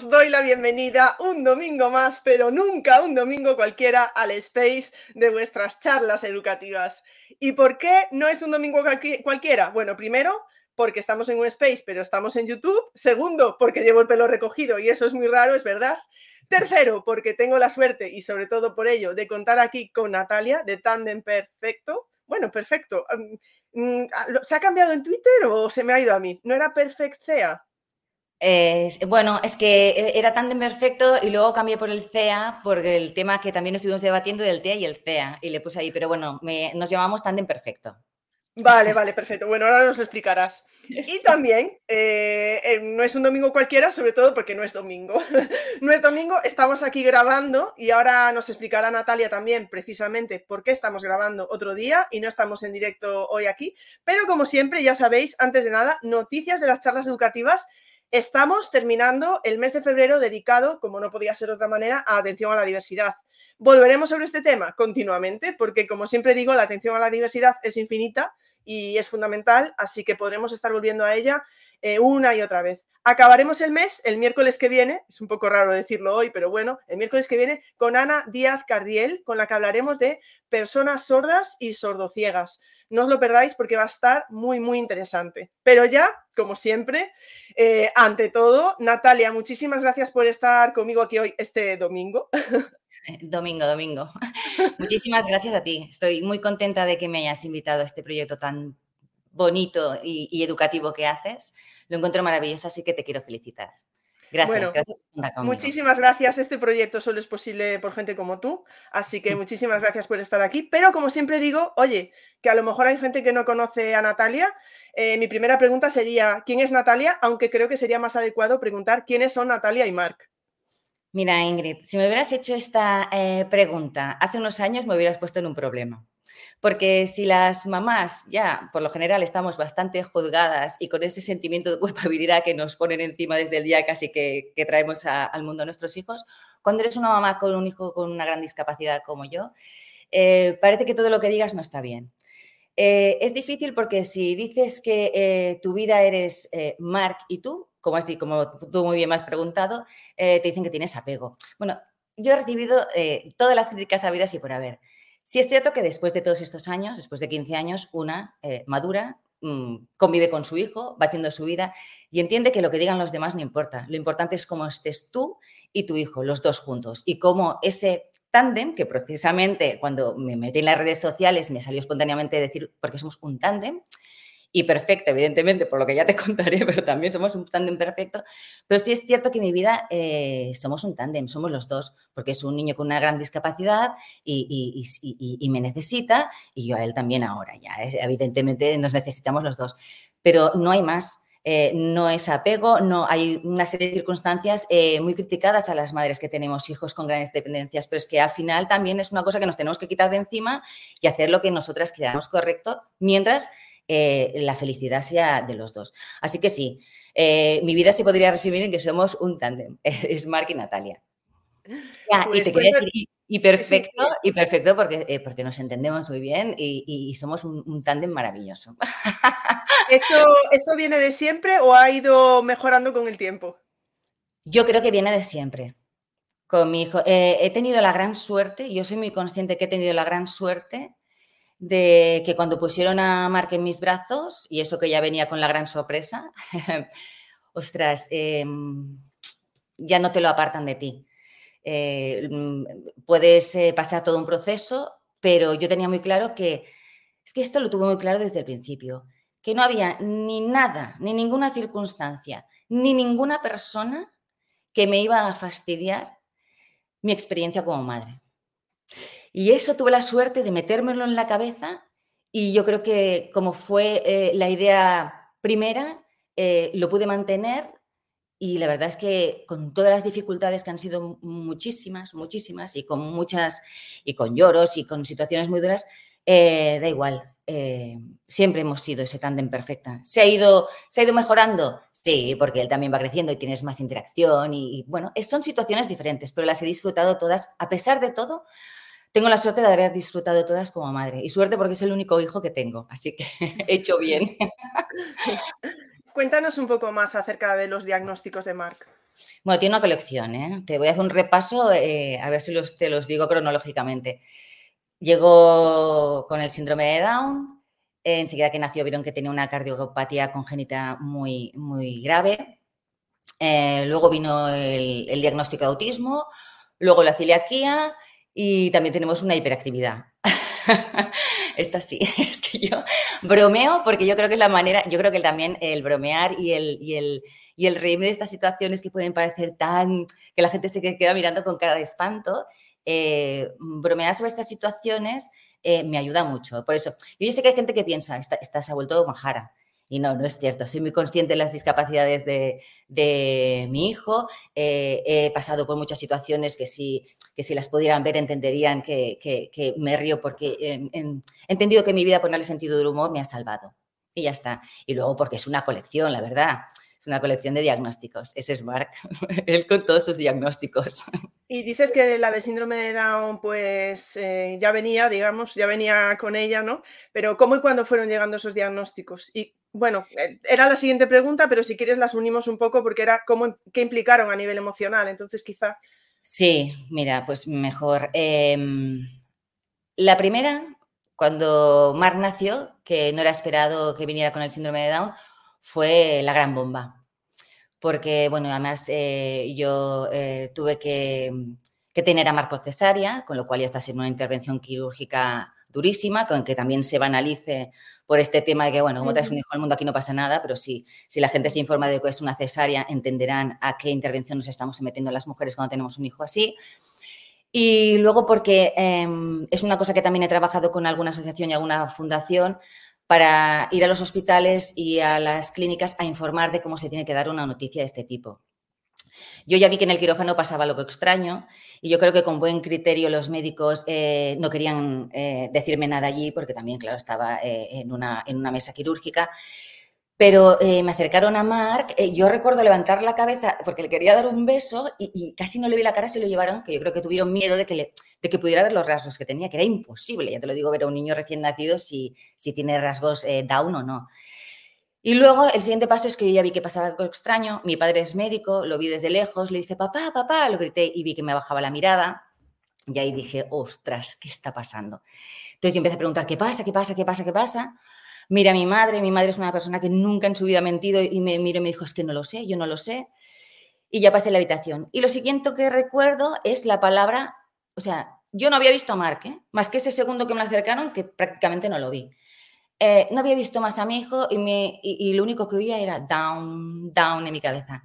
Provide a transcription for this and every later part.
os doy la bienvenida un domingo más, pero nunca un domingo cualquiera al space de vuestras charlas educativas. ¿Y por qué no es un domingo cualquiera? Bueno, primero, porque estamos en un space, pero estamos en YouTube. Segundo, porque llevo el pelo recogido y eso es muy raro, es verdad. Tercero, porque tengo la suerte y sobre todo por ello de contar aquí con Natalia de Tandem Perfecto. Bueno, perfecto. Mm, ¿Se ha cambiado en Twitter o se me ha ido a mí? ¿No era Perfectea? Bueno, es que e, era tan perfecto y luego cambié por el CEA por el tema que también estuvimos debatiendo del TEA y el CEA y le puse ahí, pero bueno, nos llamamos Tandem Perfecto. Vale, vale, perfecto. Bueno, ahora nos lo explicarás. Y también, eh, eh, no es un domingo cualquiera, sobre todo porque no es domingo. no es domingo, estamos aquí grabando y ahora nos explicará Natalia también precisamente por qué estamos grabando otro día y no estamos en directo hoy aquí. Pero como siempre, ya sabéis, antes de nada, noticias de las charlas educativas Estamos terminando el mes de febrero dedicado, como no podía ser de otra manera, a atención a la diversidad. Volveremos sobre este tema continuamente, porque como siempre digo, la atención a la diversidad es infinita y es fundamental, así que podremos estar volviendo a ella eh, una y otra vez. Acabaremos el mes el miércoles que viene, es un poco raro decirlo hoy, pero bueno, el miércoles que viene con Ana Díaz Cardiel, con la que hablaremos de personas sordas y sordociegas. No os lo perdáis porque va a estar muy, muy interesante. Pero ya, como siempre, eh, ante todo, Natalia, muchísimas gracias por estar conmigo aquí hoy, este domingo. Domingo, domingo. Muchísimas gracias a ti. Estoy muy contenta de que me hayas invitado a este proyecto tan bonito y educativo que haces. Lo encuentro maravilloso, así que te quiero felicitar. Gracias, gracias Muchísimas gracias. Este proyecto solo es posible por gente como tú, así que muchísimas gracias por estar aquí. Pero como siempre digo, oye, que a lo mejor hay gente que no conoce a Natalia. Eh, mi primera pregunta sería, ¿quién es Natalia? Aunque creo que sería más adecuado preguntar quiénes son Natalia y Marc. Mira, Ingrid, si me hubieras hecho esta eh, pregunta hace unos años me hubieras puesto en un problema. Porque si las mamás ya, por lo general, estamos bastante juzgadas y con ese sentimiento de culpabilidad que nos ponen encima desde el día casi que, traemos al mundo a nuestros hijos, cuando eres una mamá con un hijo con una gran discapacidad como yo, eh, parece que todo lo que digas no está bien. Eh, es difícil porque si dices que eh, tu vida eres Mark y tú, como, así, como tú muy bien me has preguntado, te dicen que tienes apego. Bueno, yo he recibido todas las críticas habidas y por haber. Sí es cierto que después de todos estos años, después de 15 años, una eh, madura, mm, convive con su hijo, va haciendo su vida y entiende que lo que digan los demás no importa. Lo importante es cómo estés tú y tu hijo, los dos juntos, y cómo ese tándem, que precisamente cuando me metí en las redes sociales me salió espontáneamente decir, porque somos un tándem, y perfecta, evidentemente, por lo que ya te contaré, pero también somos un tándem perfecto. Pero sí es cierto que en mi vida eh, somos un tándem, somos los dos, porque es un niño con una gran discapacidad y, me necesita, y yo a él también ahora, ya, evidentemente nos necesitamos los dos, pero no hay más. Eh, no es apego, no hay una serie de circunstancias eh, muy criticadas a las madres que tenemos hijos con grandes dependencias, pero es que al final también es una cosa que nos tenemos que quitar de encima y hacer lo que nosotras creamos correcto, mientras eh, la felicidad sea de los dos. Así que sí, eh, mi vida se podría resumir en que somos un tándem, es Mark y Natalia. y te quería decir, y perfecto, y perfecto porque, eh, porque nos entendemos muy bien y, somos un, tándem maravilloso. ¿Eso, ¿Eso viene de siempre o ha ido mejorando con el tiempo? Yo creo que viene de siempre. Con mi hijo. he tenido la gran suerte, yo soy muy consciente que he tenido la gran suerte de que cuando pusieron a Mark en mis brazos, y eso que ya venía con la gran sorpresa, ostras, em, ya no te lo apartan de ti. Eh, mm, puedes eh, pasar todo un proceso, pero yo tenía muy claro que, es que esto lo tuve muy claro desde el principio, que no había ni nada, ni ninguna circunstancia, ni ninguna persona que me iba a fastidiar mi experiencia como madre. Y eso tuve la suerte de metérmelo en la cabeza y yo creo que como fue eh, la idea primera, eh, lo pude mantener y la verdad es que con todas las dificultades que han sido muchísimas, muchísimas y con muchas, y con lloros y con situaciones muy duras, eh, da igual. siempre hemos sido ese tándem perfecta. ¿Se ha, ido, ¿Se ha ido mejorando? Sí, porque él también va creciendo y tienes más interacción y, y bueno, son situaciones diferentes, pero las he disfrutado todas, a pesar de todo, tengo la suerte de haber disfrutado todas como madre. Y suerte porque es el único hijo que tengo, así que he hecho bien. Cuéntanos un poco más acerca de los diagnósticos de Mark. Bueno, tiene una colección, ¿eh? Te voy a hacer un repaso, eh, a ver si los, te los digo cronológicamente. Llegó con el síndrome de Down, enseguida que nació vieron que tenía una cardiopatía congénita muy, muy grave. Eh, luego vino el, el, diagnóstico de autismo, luego la celiaquía y también tenemos una hiperactividad. Esto sí, es que yo bromeo porque yo creo que es la manera, yo creo que también el bromear y el, y el, y el reírme de estas situaciones que pueden parecer tan, que la gente se queda mirando con cara de espanto, eh, bromear sobre estas situaciones eh, me ayuda mucho. Por eso, yo sé que hay gente que piensa, esta, esta se ha vuelto majara. Y no, no es cierto. Soy muy consciente de las discapacidades de, de mi hijo. Eh, he pasado por muchas situaciones que si, que si las pudieran ver entenderían que, que, que me río porque he entendido que mi vida ponerle sentido del humor me ha salvado. Y ya está. Y luego porque es una colección, la verdad. Es una colección de diagnósticos. Ese es Mark, él con todos sus diagnósticos. Y dices que la de síndrome de Down, pues eh, ya venía, digamos, ya venía con ella, ¿no? Pero ¿cómo y cuándo fueron llegando esos diagnósticos? Y bueno, eh, era la siguiente pregunta, pero si quieres las unimos un poco porque era cómo, qué implicaron a nivel emocional. Entonces, quizá. Sí, mira, pues mejor. Eh, la primera, cuando Mark nació, que no era esperado que viniera con el síndrome de Down, fue la gran bomba. Porque, bueno, además eh, yo eh, tuve que, tener a Marco cesárea, con lo cual ya está siendo una intervención quirúrgica durísima, con que también se banalice por este tema de que, bueno, como traes un hijo al mundo aquí no pasa nada, pero sí, si la gente se informa de que es una cesárea, entenderán a qué intervención nos estamos metiendo las mujeres cuando tenemos un hijo así. Y luego porque eh, es una cosa que también he trabajado con alguna asociación y alguna fundación, para ir a los hospitales y a las clínicas a informar de cómo se tiene que dar una noticia de este tipo. Yo ya vi que en el quirófano pasaba algo extraño y yo creo que con buen criterio los médicos eh, no querían eh, decirme nada allí porque también, claro, estaba eh, en, una, en, una, mesa quirúrgica pero me acercaron a Mark, eh, yo recuerdo levantar la cabeza porque le quería dar un beso y, casi no le vi la cara, se lo llevaron, que yo creo que tuvieron miedo de que, de que pudiera ver los rasgos que tenía, que era imposible, ya te lo digo, ver a un niño recién nacido si, si tiene rasgos down o no. Y luego el siguiente paso es que yo ya vi que pasaba algo extraño, mi padre es médico, lo vi desde lejos, le dije, papá, papá, lo grité y vi que me bajaba la mirada y ahí dije, ostras, ¿qué está pasando? Entonces yo empecé a preguntar, ¿qué pasa? ¿Qué pasa? ¿Qué pasa? ¿Qué pasa? Mira a mi madre, mi madre es una persona que nunca en su vida ha mentido y me miró y me dijo, es que no lo sé, yo no lo sé. Y ya pasé la habitación. Y lo siguiente que recuerdo es la palabra, o sea, yo no había visto a Mark, ¿eh? más que ese segundo que me acercaron, que prácticamente no lo vi. Eh, no había visto más a mi hijo y, me, y, lo único que oía era down, down en mi cabeza.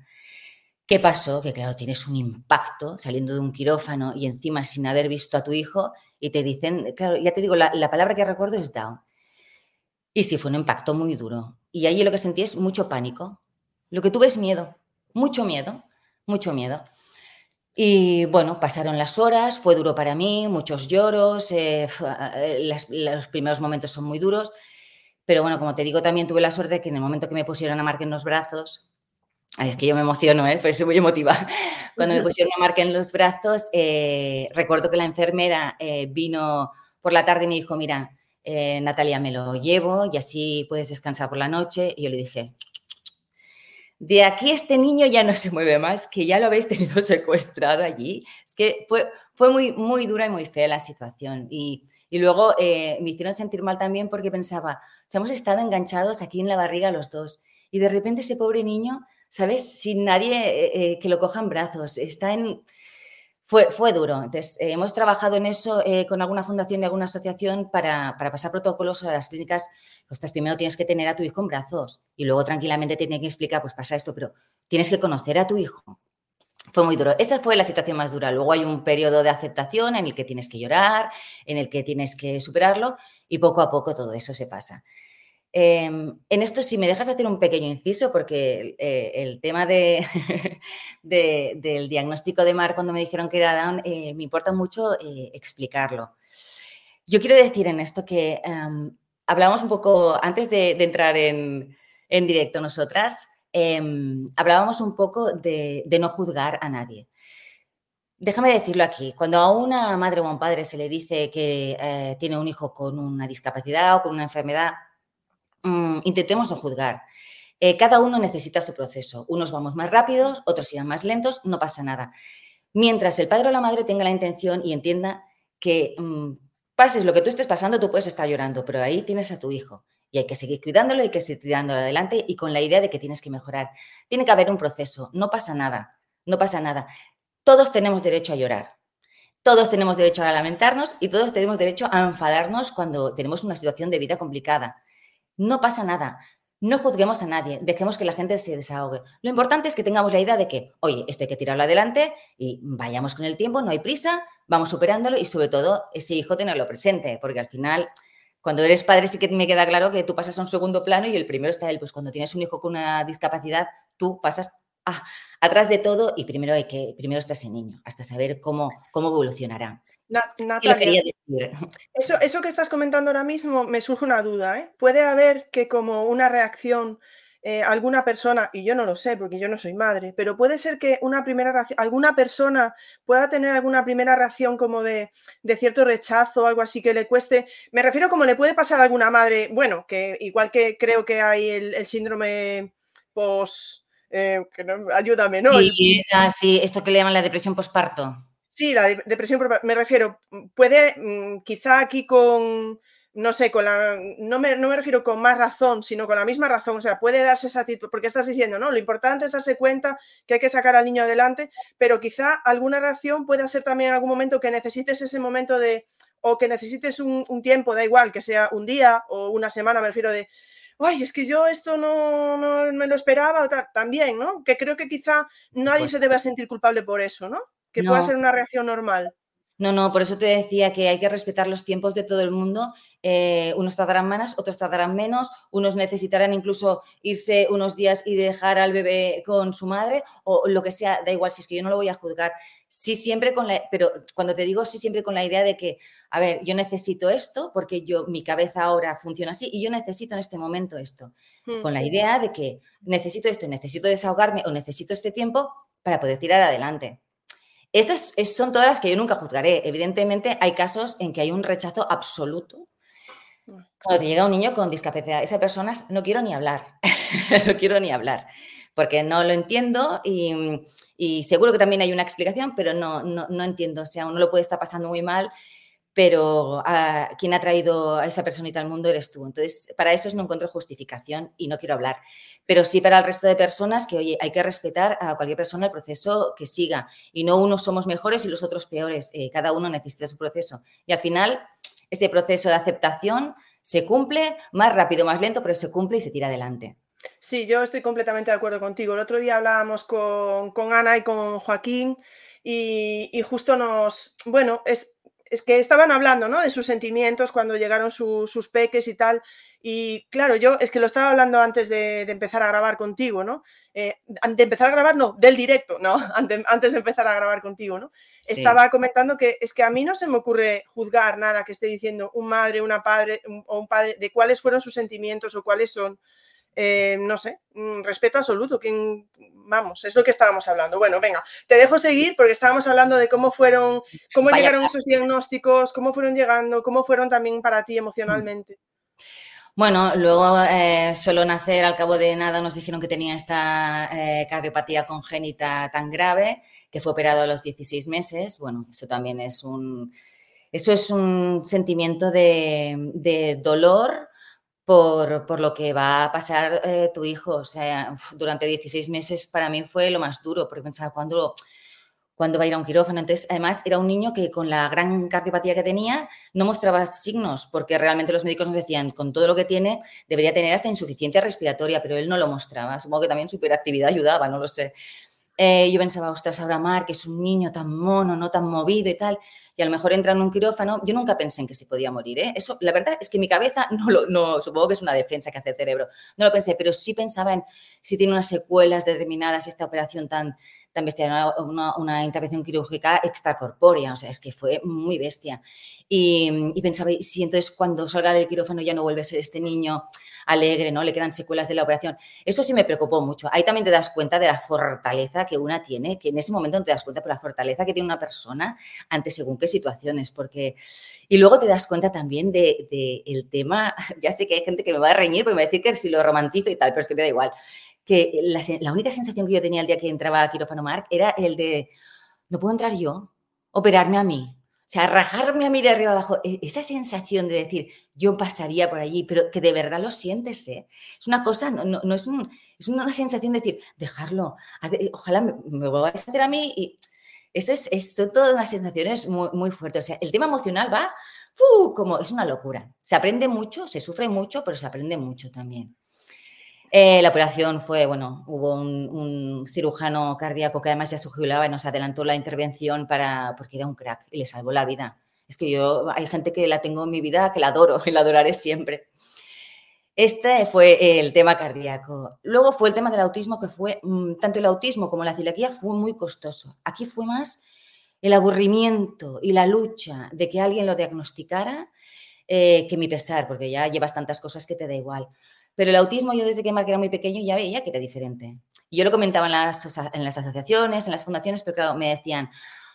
¿Qué pasó? Que claro, tienes un impacto saliendo de un quirófano y encima sin haber visto a tu hijo y te dicen, claro, ya te digo, la, la palabra que recuerdo es down. Y sí, fue un impacto muy duro. Y allí lo que sentí es mucho pánico. Lo que tuve es miedo, mucho miedo, mucho miedo. Y bueno, pasaron las horas, fue duro para mí, muchos lloros, eh, eh los primeros momentos son muy duros, pero bueno, como te digo, también tuve la suerte de que en el momento que me pusieron a marcar en los brazos, ay, es que yo me emociono, ¿eh? soy muy emotiva, cuando me pusieron a marcar en los brazos, eh, recuerdo que la enfermera eh, vino por la tarde y me dijo, mira, eh, Natalia, me lo llevo y así puedes descansar por la noche. Y yo le dije, de aquí este niño ya no se mueve más, que ya lo habéis tenido secuestrado allí. Es que fue, fue muy, muy dura y muy fea la situación. Y, y luego eh, me hicieron sentir mal también porque pensaba, o sea, hemos estado enganchados aquí en la barriga los dos. Y de repente ese pobre niño, ¿sabes? Sin nadie eh, eh que lo coja en brazos, está en fue, fue duro. Entonces, hemos trabajado en eso con alguna fundación y alguna asociación para, para, pasar protocolos a las clínicas. Pues primero tienes que tener a tu hijo en brazos y luego tranquilamente te tienen que explicar, pues pasa esto, pero tienes que conocer a tu hijo. Fue muy duro. Esa fue la situación más dura. Luego hay un periodo de aceptación en el que tienes que llorar, en el que tienes que superarlo y poco a poco todo eso se pasa. Eh, en esto, si me dejas hacer un pequeño inciso, porque eh, el tema de, de, del diagnóstico de Mar cuando me dijeron que era Down, eh, me importa mucho eh, explicarlo. Yo quiero decir en esto que um, hablábamos un poco, antes de, de entrar en, en, directo nosotras, em, hablábamos un poco de, no juzgar a nadie. Déjame decirlo aquí, cuando a una madre o a un padre se le dice que tiene un hijo con una discapacidad o con una enfermedad, mmm, intentemos no juzgar. Eh, cada uno necesita su proceso. Unos vamos más rápidos, otros irán más lentos, no pasa nada. Mientras el padre o la madre tenga la intención y entienda que mm, pases lo que tú estés pasando, tú puedes estar llorando, pero ahí tienes a tu hijo y hay que seguir cuidándolo, hay que seguir tirándolo adelante y con la idea de que tienes que mejorar. Tiene que haber un proceso, no pasa nada, no pasa nada. Todos tenemos derecho a llorar, todos tenemos derecho a lamentarnos y todos tenemos derecho a enfadarnos cuando tenemos una situación de vida complicada. No pasa nada. No juzguemos a nadie, dejemos que la gente se desahogue. Lo importante es que tengamos la idea de que, oye, esto hay que tirarlo adelante y vayamos con el tiempo, no hay prisa, vamos superándolo y sobre todo ese hijo tenerlo presente, porque al final, cuando eres padre sí que me queda claro que tú pasas a un segundo plano y el primero está él. Pues cuando tienes un hijo con una discapacidad, tú pasas atrás de todo y primero hay que, primero está ese niño, hasta saber cómo, cómo evolucionará. eso, eso que estás comentando ahora mismo me surge una duda. ¿eh? ¿Puede haber que como una reacción eh, alguna persona, y yo no lo sé porque yo no soy madre, pero puede ser que una primera reacción, alguna persona pueda tener alguna primera reacción como de, cierto rechazo o algo así que le cueste. Me refiero como le puede pasar a alguna madre, bueno, que igual que creo que hay el, síndrome post eh, que no, ayúdame, ¿no? Ah, sí, esto que le llaman la depresión postparto. Sí, la depresión, me refiero, puede, mm, quizá aquí con, no sé, con la, no me, no me, refiero con más razón, sino con la misma razón, o sea, puede darse esa actitud, porque estás diciendo, no, lo importante es darse cuenta que hay que sacar al niño adelante, pero quizá alguna reacción pueda ser también en algún momento que necesites ese momento de, o que necesites un, un tiempo, da igual, que sea un día o una semana, me refiero de, ay, es que yo esto no, me lo esperaba, también, ¿no? Que creo que quizá nadie pues se debe sentir culpable por eso, ¿no? Que pueda ser una reacción normal. No, no, por eso te decía que hay que respetar los tiempos de todo el mundo. Eh, unos tardarán más, otros tardarán menos, unos necesitarán incluso irse unos días y dejar al bebé con su madre o lo que sea, da igual, si es que yo no lo voy a juzgar. Sí, siempre con la, pero cuando te digo sí, siempre con la idea de que, a ver, yo necesito esto porque yo, mi cabeza ahora funciona así y yo necesito en este momento esto. Con la idea de que necesito esto, necesito desahogarme o necesito este tiempo para poder tirar adelante. Estas son todas las que yo nunca juzgaré. Evidentemente, hay casos en que hay un rechazo absoluto. Cuando te llega un niño con discapacidad, esa persona no quiero ni hablar, no quiero ni hablar, porque no lo entiendo y, seguro que también hay una explicación, pero no, no, no entiendo. O sea, uno lo puede estar pasando muy mal pero a, quien ha traído a esa personita al mundo eres tú. Entonces, para eso no encuentro justificación y no quiero hablar. Pero sí para el resto de personas que, oye, hay que respetar a cualquier persona el proceso que siga y no unos somos mejores y los otros peores. Eh, cada uno necesita su proceso. Y al final, ese proceso de aceptación se cumple más rápido, más lento, pero se cumple y se tira adelante. Sí, yo estoy completamente de acuerdo contigo. El otro día hablábamos con, Ana y con Joaquín y justo nos, bueno, es, es que estaban hablando, ¿no? De sus sentimientos cuando llegaron sus peques y tal. Y claro, yo es que lo estaba hablando antes de, empezar a grabar contigo, ¿no? Eh, de empezar a grabar, no, del directo, ¿no? Antes, de empezar a grabar contigo, ¿no? Estaba comentando que es que a mí no se me ocurre juzgar nada que esté diciendo un madre, una padre o un padre de cuáles fueron sus sentimientos o cuáles son. Eh, no sé, mm, respeto absoluto. quien vamos, es lo que estábamos hablando. Bueno, venga, te dejo seguir porque estábamos hablando de cómo fueron, cómo llegaron esos diagnósticos, cómo fueron llegando, cómo fueron también para ti emocionalmente. Bueno, luego eh, solo nacer al cabo de nada nos dijeron que tenía esta eh, cardiopatía congénita tan grave que fue operado a los 16 meses. Bueno, eso también es un, eso es un sentimiento de, de dolor, por, lo que va a pasar eh, tu hijo. O sea, durante 16 meses para mí fue lo más duro, porque pensaba, ¿cuándo, cuando va a ir a un quirófano? Entonces, además, era un niño que con la gran cardiopatía que tenía no mostraba signos, porque realmente los médicos nos decían, con todo lo que tiene, debería tener hasta insuficiencia respiratoria, pero él no lo mostraba. Supongo que también su hiperactividad ayudaba, no lo sé. Eh, yo pensaba, ostras, Aura Mar, que es un niño tan mono, no tan movido y tal y a lo mejor entra en un quirófano, yo nunca pensé en que se podía morir. ¿eh? Eso, la verdad es que mi cabeza no lo, no, supongo que es una defensa que hace el cerebro, no lo pensé, pero sí pensaba en si tiene unas secuelas determinadas esta operación tan, también una, una, intervención quirúrgica extracorpórea, o sea, es que fue muy bestia. Y, y, pensaba, si entonces cuando salga del quirófano ya no vuelve a ser este niño alegre, ¿no? Le quedan secuelas de la operación. Eso sí me preocupó mucho. Ahí también te das cuenta de la fortaleza que una tiene, que en ese momento no te das cuenta, pero la fortaleza que tiene una persona ante según qué situaciones, porque... Y luego te das cuenta también del de, el tema, ya sé que hay gente que me va a reñir, porque me va a decir que si lo romantizo y tal, pero es que me da igual que la, única sensación que yo tenía el día que entraba a quirófano Marc era el de, no puedo entrar yo, operarme a mí. O sea, rajarme a mí de arriba abajo, e, esa sensación de decir, yo pasaría por allí, pero que de verdad lo sientes, ¿eh? Es una cosa, no, no, es, un, es, una sensación de decir, dejarlo, ojalá me, me a hacer a mí y eso es, es todas unas sensaciones muy, muy fuertes. O sea, el tema emocional va, como es una locura. Se aprende mucho, se sufre mucho, pero se aprende mucho también. Eh, la operación fue, bueno, hubo un, cirujano cardíaco que además ya se y nos adelantó la intervención para, porque era un crack y le salvó la vida. Es que yo, hay gente que la tengo en mi vida, que la adoro y la adoraré siempre. Este fue el tema cardíaco. Luego fue el tema del autismo, que fue, mm, tanto el autismo como la celiaquía fue muy costoso. Aquí fue más el aburrimiento y la lucha de que alguien lo diagnosticara eh, que mi pesar, porque ya llevas tantas cosas que te da igual. Pero el autismo yo desde que Mark era muy pequeño ya veía que era diferente. Yo lo comentaba en las, asociaciones, en las fundaciones, pero me decían,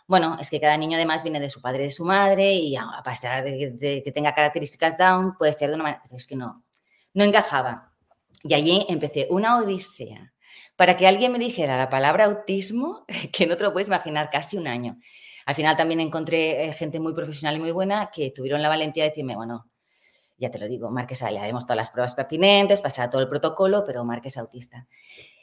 bueno, es que cada niño además viene de su padre de su madre y a pesar de, que tenga características down, puede ser de una manera, es que no, no encajaba. Y allí empecé una odisea para que alguien me dijera la palabra autismo, que no te lo puedes imaginar, casi un año. Al final también encontré eh, gente muy profesional y muy buena que tuvieron la valentía de decirme, bueno, ya te lo digo, Marques, le haremos todas las pruebas pertinentes, pasará todo el protocolo, pero Marques autista.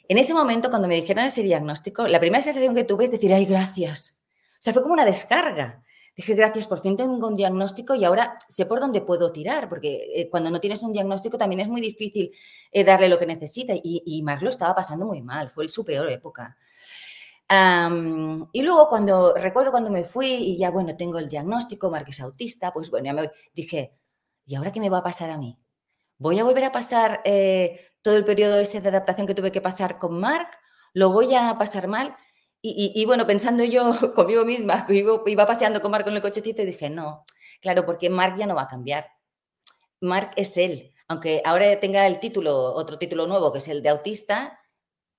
En ese momento, cuando me dijeron ese diagnóstico, la primera sensación que tuve es decir, ay, gracias. O sea, fue como una descarga. Dije, gracias, por fin tengo un diagnóstico y ahora sé por dónde puedo tirar, porque eh, cuando no tienes un diagnóstico también es muy difícil eh, darle lo que necesita. Y, y lo estaba pasando muy mal, fue su peor época. y luego cuando, recuerdo cuando me fui y ya, bueno, tengo el diagnóstico, Marc es autista, pues bueno, ya me dije, ¿y ahora qué me va a pasar a mí? ¿Voy a volver a pasar eh, todo el periodo ese de adaptación que tuve que pasar con Mark? ¿Lo voy a pasar mal? Y, bueno, pensando yo conmigo misma, iba, paseando con Mark con el cochecito y dije, no, claro, porque Mark ya no va a cambiar. Mark es él. Aunque ahora tenga el título, otro título nuevo, que es el de autista,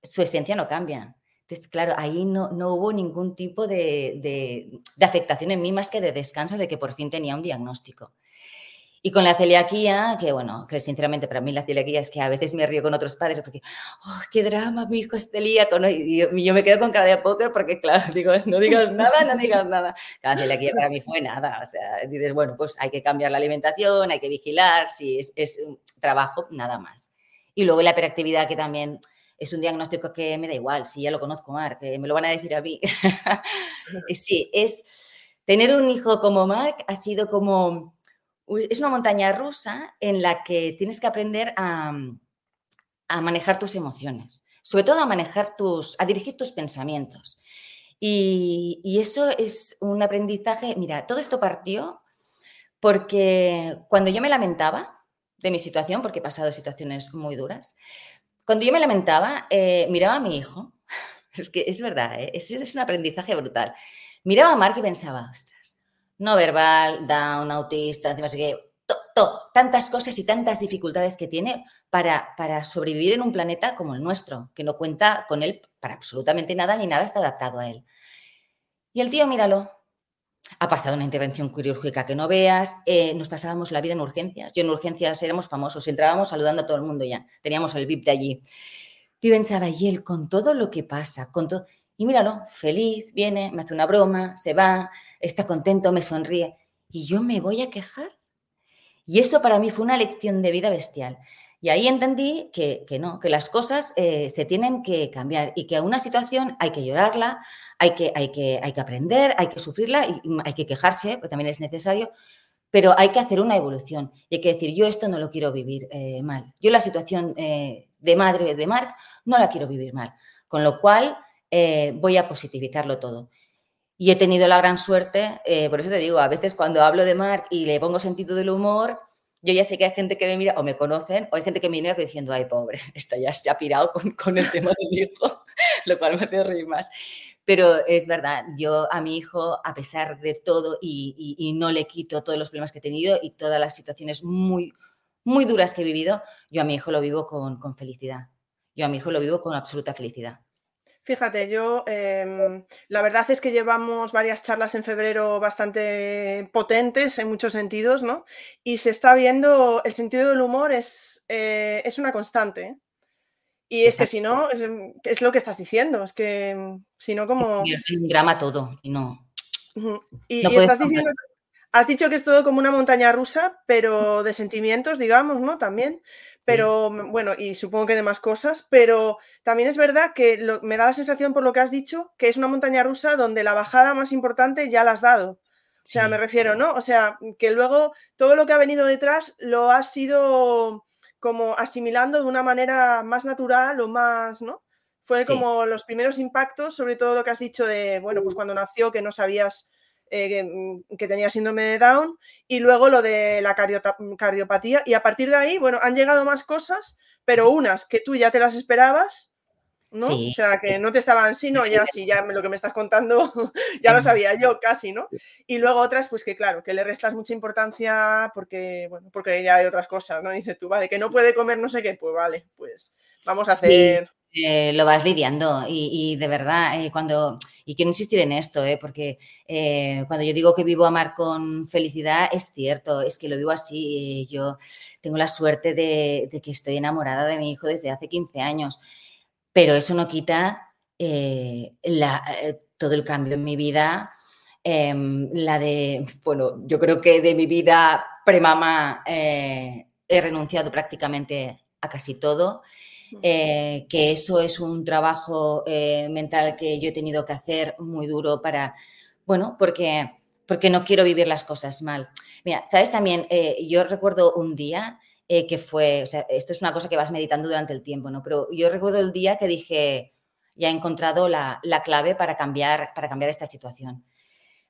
su esencia no cambia. Entonces, claro, ahí no, no hubo ningún tipo de, de afectación en mí más que de descanso de que por fin tenía un diagnóstico. Y con la celiaquía, que bueno, que sinceramente para mí la celiaquía es que a veces me río con otros padres porque, oh, qué drama, mi hijo es celíaco, y yo, me quedo con cara de póker porque, claro, digo, no digas nada, no digas nada. La celiaquía para mí fue nada, o sea, dices, bueno, pues hay que cambiar la alimentación, hay que vigilar, si es, es un trabajo, nada más. Y luego la hiperactividad, que también es un diagnóstico que me da igual, si ya lo conozco, Marc, que me lo van a decir a mí. sí, es, tener un hijo como Marc ha sido como es una montaña rusa en la que tienes que aprender a, manejar tus emociones, sobre todo a manejar tus, a dirigir tus pensamientos. Y, eso es un aprendizaje, mira, todo esto partió porque cuando yo me lamentaba de mi situación, porque he pasado situaciones muy duras, cuando yo me lamentaba, eh, miraba a mi hijo, es que es verdad, ¿eh? es, es, un aprendizaje brutal. Miraba a Mark y pensaba, ostras, no verbal, down, autista, encima que tantas cosas y tantas dificultades que tiene para, para sobrevivir en un planeta como el nuestro, que no cuenta con él para absolutamente nada ni nada está adaptado a él. Y el tío, míralo, ha pasado una intervención quirúrgica que no veas, eh, nos pasábamos la vida en urgencias. Yo en urgencias éramos famosos, entrábamos saludando a todo el mundo ya, teníamos el VIP de allí. Y pensaba, y él con todo lo que pasa, con todo... Y míralo, feliz, viene, me hace una broma, se va, está contento, me sonríe. ¿Y yo me voy a quejar? Y eso para mí fue una lección de vida bestial. Y ahí entendí que, no, que las cosas eh, se tienen que cambiar y que a una situación hay que llorarla, hay que, hay que, hay que aprender, hay que sufrirla y hay que quejarse, porque también es necesario, pero hay que hacer una evolución y hay que decir, yo esto no lo quiero vivir eh, mal. Yo la situación eh, de madre de Marc no la quiero vivir mal. Con lo cual, eh, voy a positivizarlo todo. Y he tenido la gran suerte, eh, por eso te digo, a veces cuando hablo de Mark y le pongo sentido del humor, yo ya sé que hay gente que me mira o me conocen, o hay gente que me mira diciendo, ay, pobre, esto ya se ha pirado con, el tema del hijo, lo cual me hace reír más. Pero es verdad, yo a mi hijo, a pesar de todo, y, no le quito todos los problemas que he tenido y todas las situaciones muy, muy duras que he vivido, yo a mi hijo lo vivo con, con felicidad. Yo a mi hijo lo vivo con absoluta felicidad. Fíjate, yo em, la verdad es que llevamos varias charlas en febrero bastante potentes en muchos sentidos, ¿no? Y se está viendo, el sentido del humor es, eh, es una constante. ¿eh? Y es que si no, es, lo que estás diciendo, es que mm, si no, como... un drama todo y no... Y, estás diciendo, has dicho que es todo como una montaña rusa, pero de sentimientos, digamos, ¿no? También. Pero bueno, y supongo que de más cosas, pero también es verdad que me da la sensación por lo que has dicho que es una montaña rusa donde la bajada más importante ya la has dado. O sea, me refiero, ¿no? O sea, que luego todo lo que ha venido detrás lo has ido como asimilando de una manera más natural o más, ¿no? Fue como los primeros impactos, sobre todo lo que has dicho de, bueno, pues cuando nació, que no sabías eh, mm, que, tenía síndrome de Down, y luego lo de la cardiopatía. Y a partir de ahí, bueno, han llegado más cosas, pero unas que tú ya te las esperabas, ¿no? o sea, que no te estaban, sí, no, ya sí, ya lo que me estás contando, ya lo sabía yo casi, ¿no? Y luego otras, pues que claro, que le restas mucha importancia porque, bueno, porque ya hay otras cosas, ¿no? Dices tú, vale, que no puede comer no sé qué, pues vale, pues vamos a hacer... Eh, lo vas lidiando y, de verdad, eh, cuando, y quiero insistir en esto, eh, porque cuando yo digo que vivo amar con felicidad, es cierto, es que lo vivo así. Yo tengo la suerte de, que estoy enamorada de mi hijo desde hace 15 años, pero eso no quita todo el cambio en mi vida. Em, la de, bueno, yo creo que de mi vida premama he renunciado prácticamente a casi todo. Eh, que eso es un trabajo eh, mental que yo he tenido que hacer muy duro para, bueno, porque, porque no quiero vivir las cosas mal. Mira, sabes también, eh, yo recuerdo un día que fue, o sea, esto es una cosa que vas meditando durante el tiempo, ¿no? Pero yo recuerdo el día que dije, ya he encontrado la, la clave para cambiar, para cambiar esta situación.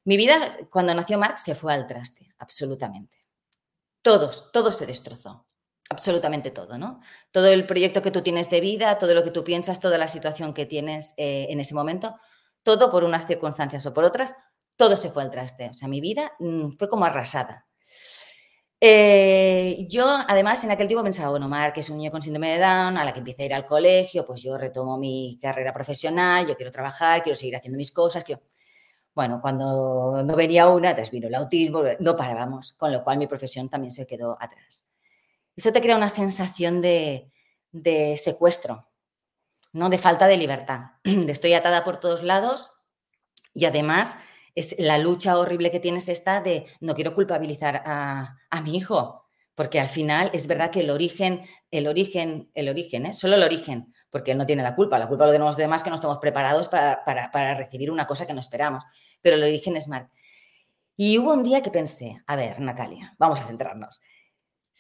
Mi vida, cuando nació Mark, se fue al traste, absolutamente. Todos, todo se destrozó absolutamente todo, ¿no? Todo el proyecto que tú tienes de vida, todo lo que tú piensas, toda la situación que tienes eh, en ese momento, todo por unas circunstancias o por otras, todo se fue al traste. O sea, mi vida mm, fue como arrasada. Eh, yo, además, en aquel tiempo pensaba, bueno, Mar, que es un niño con síndrome de Down, a la que empiece a ir al colegio, pues yo retomo mi carrera profesional, yo quiero trabajar, quiero seguir haciendo mis cosas, quiero... Bueno, cuando no venía una, entonces vino el autismo, no parábamos, con lo cual mi profesión también se quedó atrás. Eso te crea una sensación de, secuestro, ¿no? De falta de libertad, de estoy atada por todos lados y además es la lucha horrible que tienes esta de no quiero culpabilizar a, mi hijo, porque al final es verdad que el origen, el origen, el origen, ¿eh? solo el origen, porque él no tiene la culpa, la culpa lo tenemos los demás que no estamos preparados para, para recibir una cosa que no esperamos, pero el origen es mal. Y hubo un día que pensé, a ver, Natalia, vamos a centrarnos.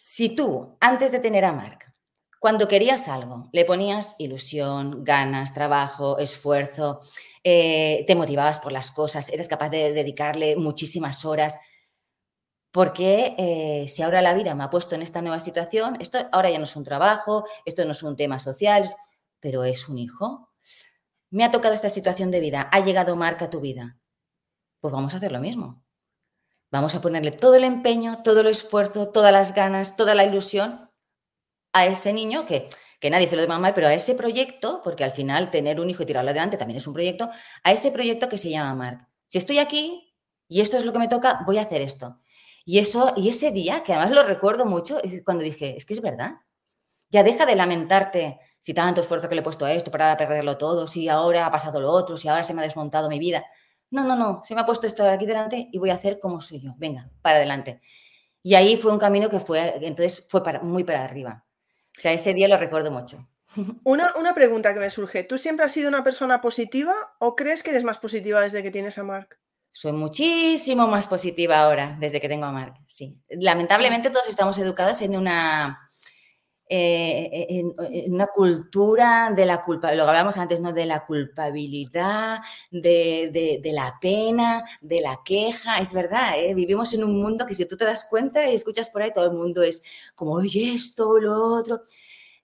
Si tú, antes de tener a Marc, cuando querías algo, le ponías ilusión, ganas, trabajo, esfuerzo, eh, te motivabas por las cosas, eres capaz de dedicarle muchísimas horas, ¿por qué eh, si ahora la vida me ha puesto en esta nueva situación, esto ahora ya no es un trabajo, esto no es un tema social, pero es un hijo? Me ha tocado esta situación de vida, ha llegado Marc a tu vida. Pues vamos a hacer lo mismo. Vamos a ponerle todo el empeño, todo el esfuerzo, todas las ganas, toda la ilusión a ese niño que, que nadie se lo toma mal, pero a ese proyecto, porque al final tener un hijo y tirarlo adelante también es un proyecto, a ese proyecto que se llama Mark. Si estoy aquí y esto es lo que me toca, voy a hacer esto. Y eso, y ese día, que además lo recuerdo mucho, es cuando dije, es que es verdad. Ya deja de lamentarte si tanto esfuerzo que le he puesto a esto para perderlo todo, si ahora ha pasado lo otro, si ahora se me ha desmontado mi vida no, no, no, se me ha puesto esto aquí delante y voy a hacer como soy yo, venga, para adelante. Y ahí fue un camino que fue, entonces fue para, muy para arriba. O sea, ese día lo recuerdo mucho. Una, una, pregunta que me surge, ¿tú siempre has sido una persona positiva o crees que eres más positiva desde que tienes a Mark? Soy muchísimo más positiva ahora desde que tengo a Mark, sí. Lamentablemente todos estamos educados en una eh, en, una cultura de la culpa, lo que hablábamos antes, ¿no? De la culpabilidad, de, la pena, de la queja. Es verdad, ¿eh? vivimos en un mundo que si tú te das cuenta y escuchas por ahí, todo el mundo es como, oye, esto, lo otro.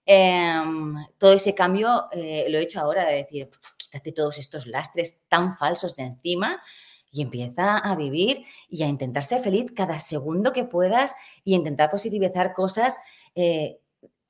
Em, todo ese cambio eh, lo he hecho ahora de decir, quítate todos estos lastres tan falsos de encima y empieza a vivir y a intentar ser feliz cada segundo que puedas y intentar positivizar cosas.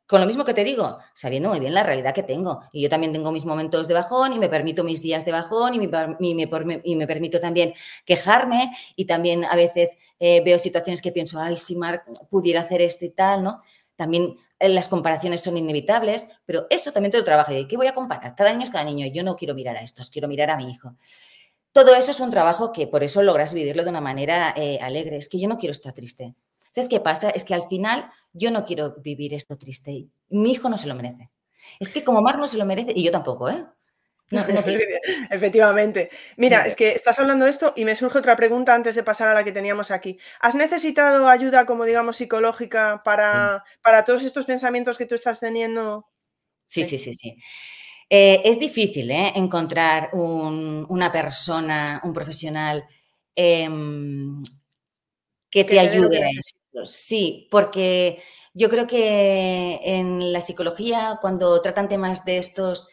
Con lo mismo que te digo, sabiendo muy bien la realidad que tengo. Y yo también tengo mis momentos de bajón y me permito mis días de bajón y me, permito también quejarme y también a veces eh, veo situaciones que pienso, ay, si Marc pudiera hacer esto y tal, ¿no? También eh, las comparaciones son inevitables, pero eso también te lo trabajo. ¿De qué voy a comparar? Cada niño es cada niño. Yo no quiero mirar a estos, quiero mirar a mi hijo. Todo eso es un trabajo que por eso logras vivirlo de una manera eh, alegre. Es que yo no quiero estar triste. ¿Sabes qué pasa? Es que al final yo no quiero vivir esto triste. Mi hijo no se lo merece. Es que como Mar no se lo merece, y yo tampoco, ¿eh? Efectivamente. Mira, es que estás hablando de esto y me surge otra pregunta antes de pasar a la que teníamos aquí. ¿Has necesitado ayuda, como digamos, psicológica para, para todos estos pensamientos que tú estás teniendo? Sí, sí, sí, sí. Eh, es difícil ¿eh? encontrar una persona, un profesional em, que te ayude a esto. Sí, porque yo creo que en la psicología, cuando tratan temas de estos,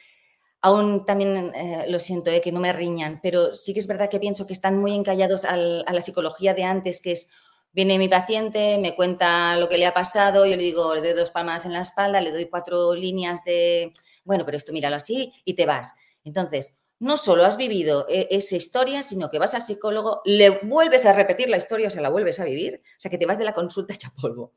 aún también eh, lo siento que no me riñan, pero sí que es verdad que pienso que están muy encallados a la psicología de antes, que es Viene mi paciente, me cuenta lo que le ha pasado, yo le digo, le doy dos palmas en la espalda, le doy cuatro líneas de, bueno, pero esto míralo así y te vas. Entonces, no solo has vivido e, esa historia, sino que vas al psicólogo, le vuelves a repetir la historia o se la vuelves a vivir, o sea, que te vas de la consulta hecha polvo.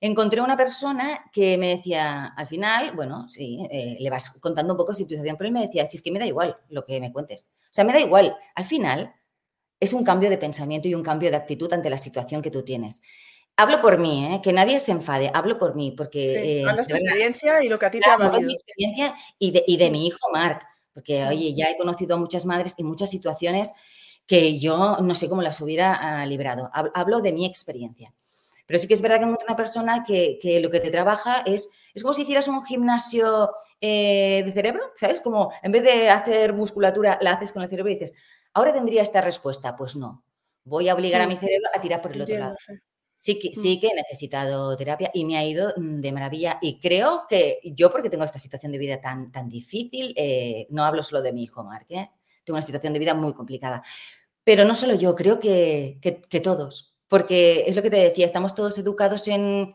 Encontré una persona que me decía, al final, bueno, sí, eh, le vas contando un poco su situación, pero él me decía, si es que me da igual lo que me cuentes. O sea, me da igual. Al final, es un cambio de pensamiento y un cambio de actitud ante la situación que tú tienes. Hablo por mí, ¿eh? que nadie se enfade, hablo por mí, porque... Sí, eh, experiencia y lo que a ti te ha valido. mi experiencia y de, y de mi hijo Marc, porque, oye, ya he conocido a muchas madres y muchas situaciones que yo no sé cómo las hubiera ah, librado. Hablo de mi experiencia. Pero sí que es verdad que hay una persona que, que, lo que te trabaja es, es como si hicieras un gimnasio eh, de cerebro, ¿sabes? Como en vez de hacer musculatura, la haces con el cerebro y dices, Ahora tendría esta respuesta, pues no. Voy a obligar a mi cerebro a tirar por el otro lado. Sí que, sí mm. que he necesitado terapia y me ha ido mm, de maravilla. Y creo que yo, porque tengo esta situación de vida tan, tan difícil, eh, no hablo solo de mi hijo Mark, ¿eh? tengo una situación de vida muy complicada. Pero no solo yo, creo que, que todos, porque es lo que te decía, estamos todos educados en,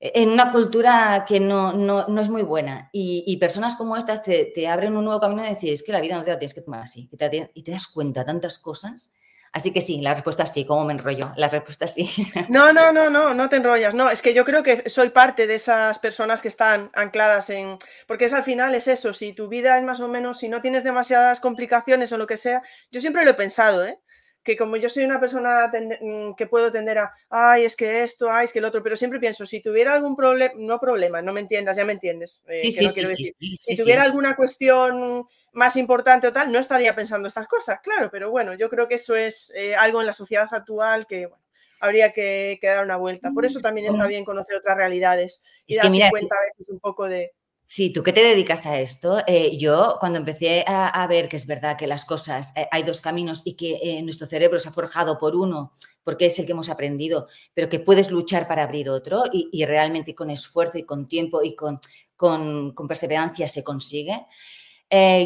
en una cultura que no, no, es muy buena. Y, personas como estas te, abren un nuevo camino y decir, es que la vida no te la tienes que tomar así. Y te, y te das cuenta tantas cosas. Así que sí, la respuesta sí, ¿cómo me enrollo? La respuesta sí. No, no, no, no, no te enrollas. No, es que yo creo que soy parte de esas personas que están ancladas en. Porque es al final es eso, si tu vida es más o menos, si no tienes demasiadas complicaciones o lo que sea, yo siempre lo he pensado, ¿eh? Que como yo soy una persona mm, que puedo tender a, ay, es que esto, ay, es que el otro, pero siempre pienso, si tuviera algún problema, no problema, no me entiendas, ya me entiendes. Eh, sí, sí, sí, si tuviera alguna cuestión más importante o tal, no estaría pensando estas cosas, claro, pero bueno, yo creo que eso es eh, algo en la sociedad actual que, bueno, habría que, dar una vuelta. Por eso también está bien conocer otras realidades y darse cuenta a veces un poco de, Sí, tú que te dedicas a esto, eh, yo cuando empecé a, ver que es verdad que las cosas, eh, hay dos caminos y que eh, nuestro cerebro se ha forjado por uno, porque es el que hemos aprendido, pero que puedes luchar para abrir otro y, realmente con esfuerzo y con tiempo y con, con, perseverancia se consigue.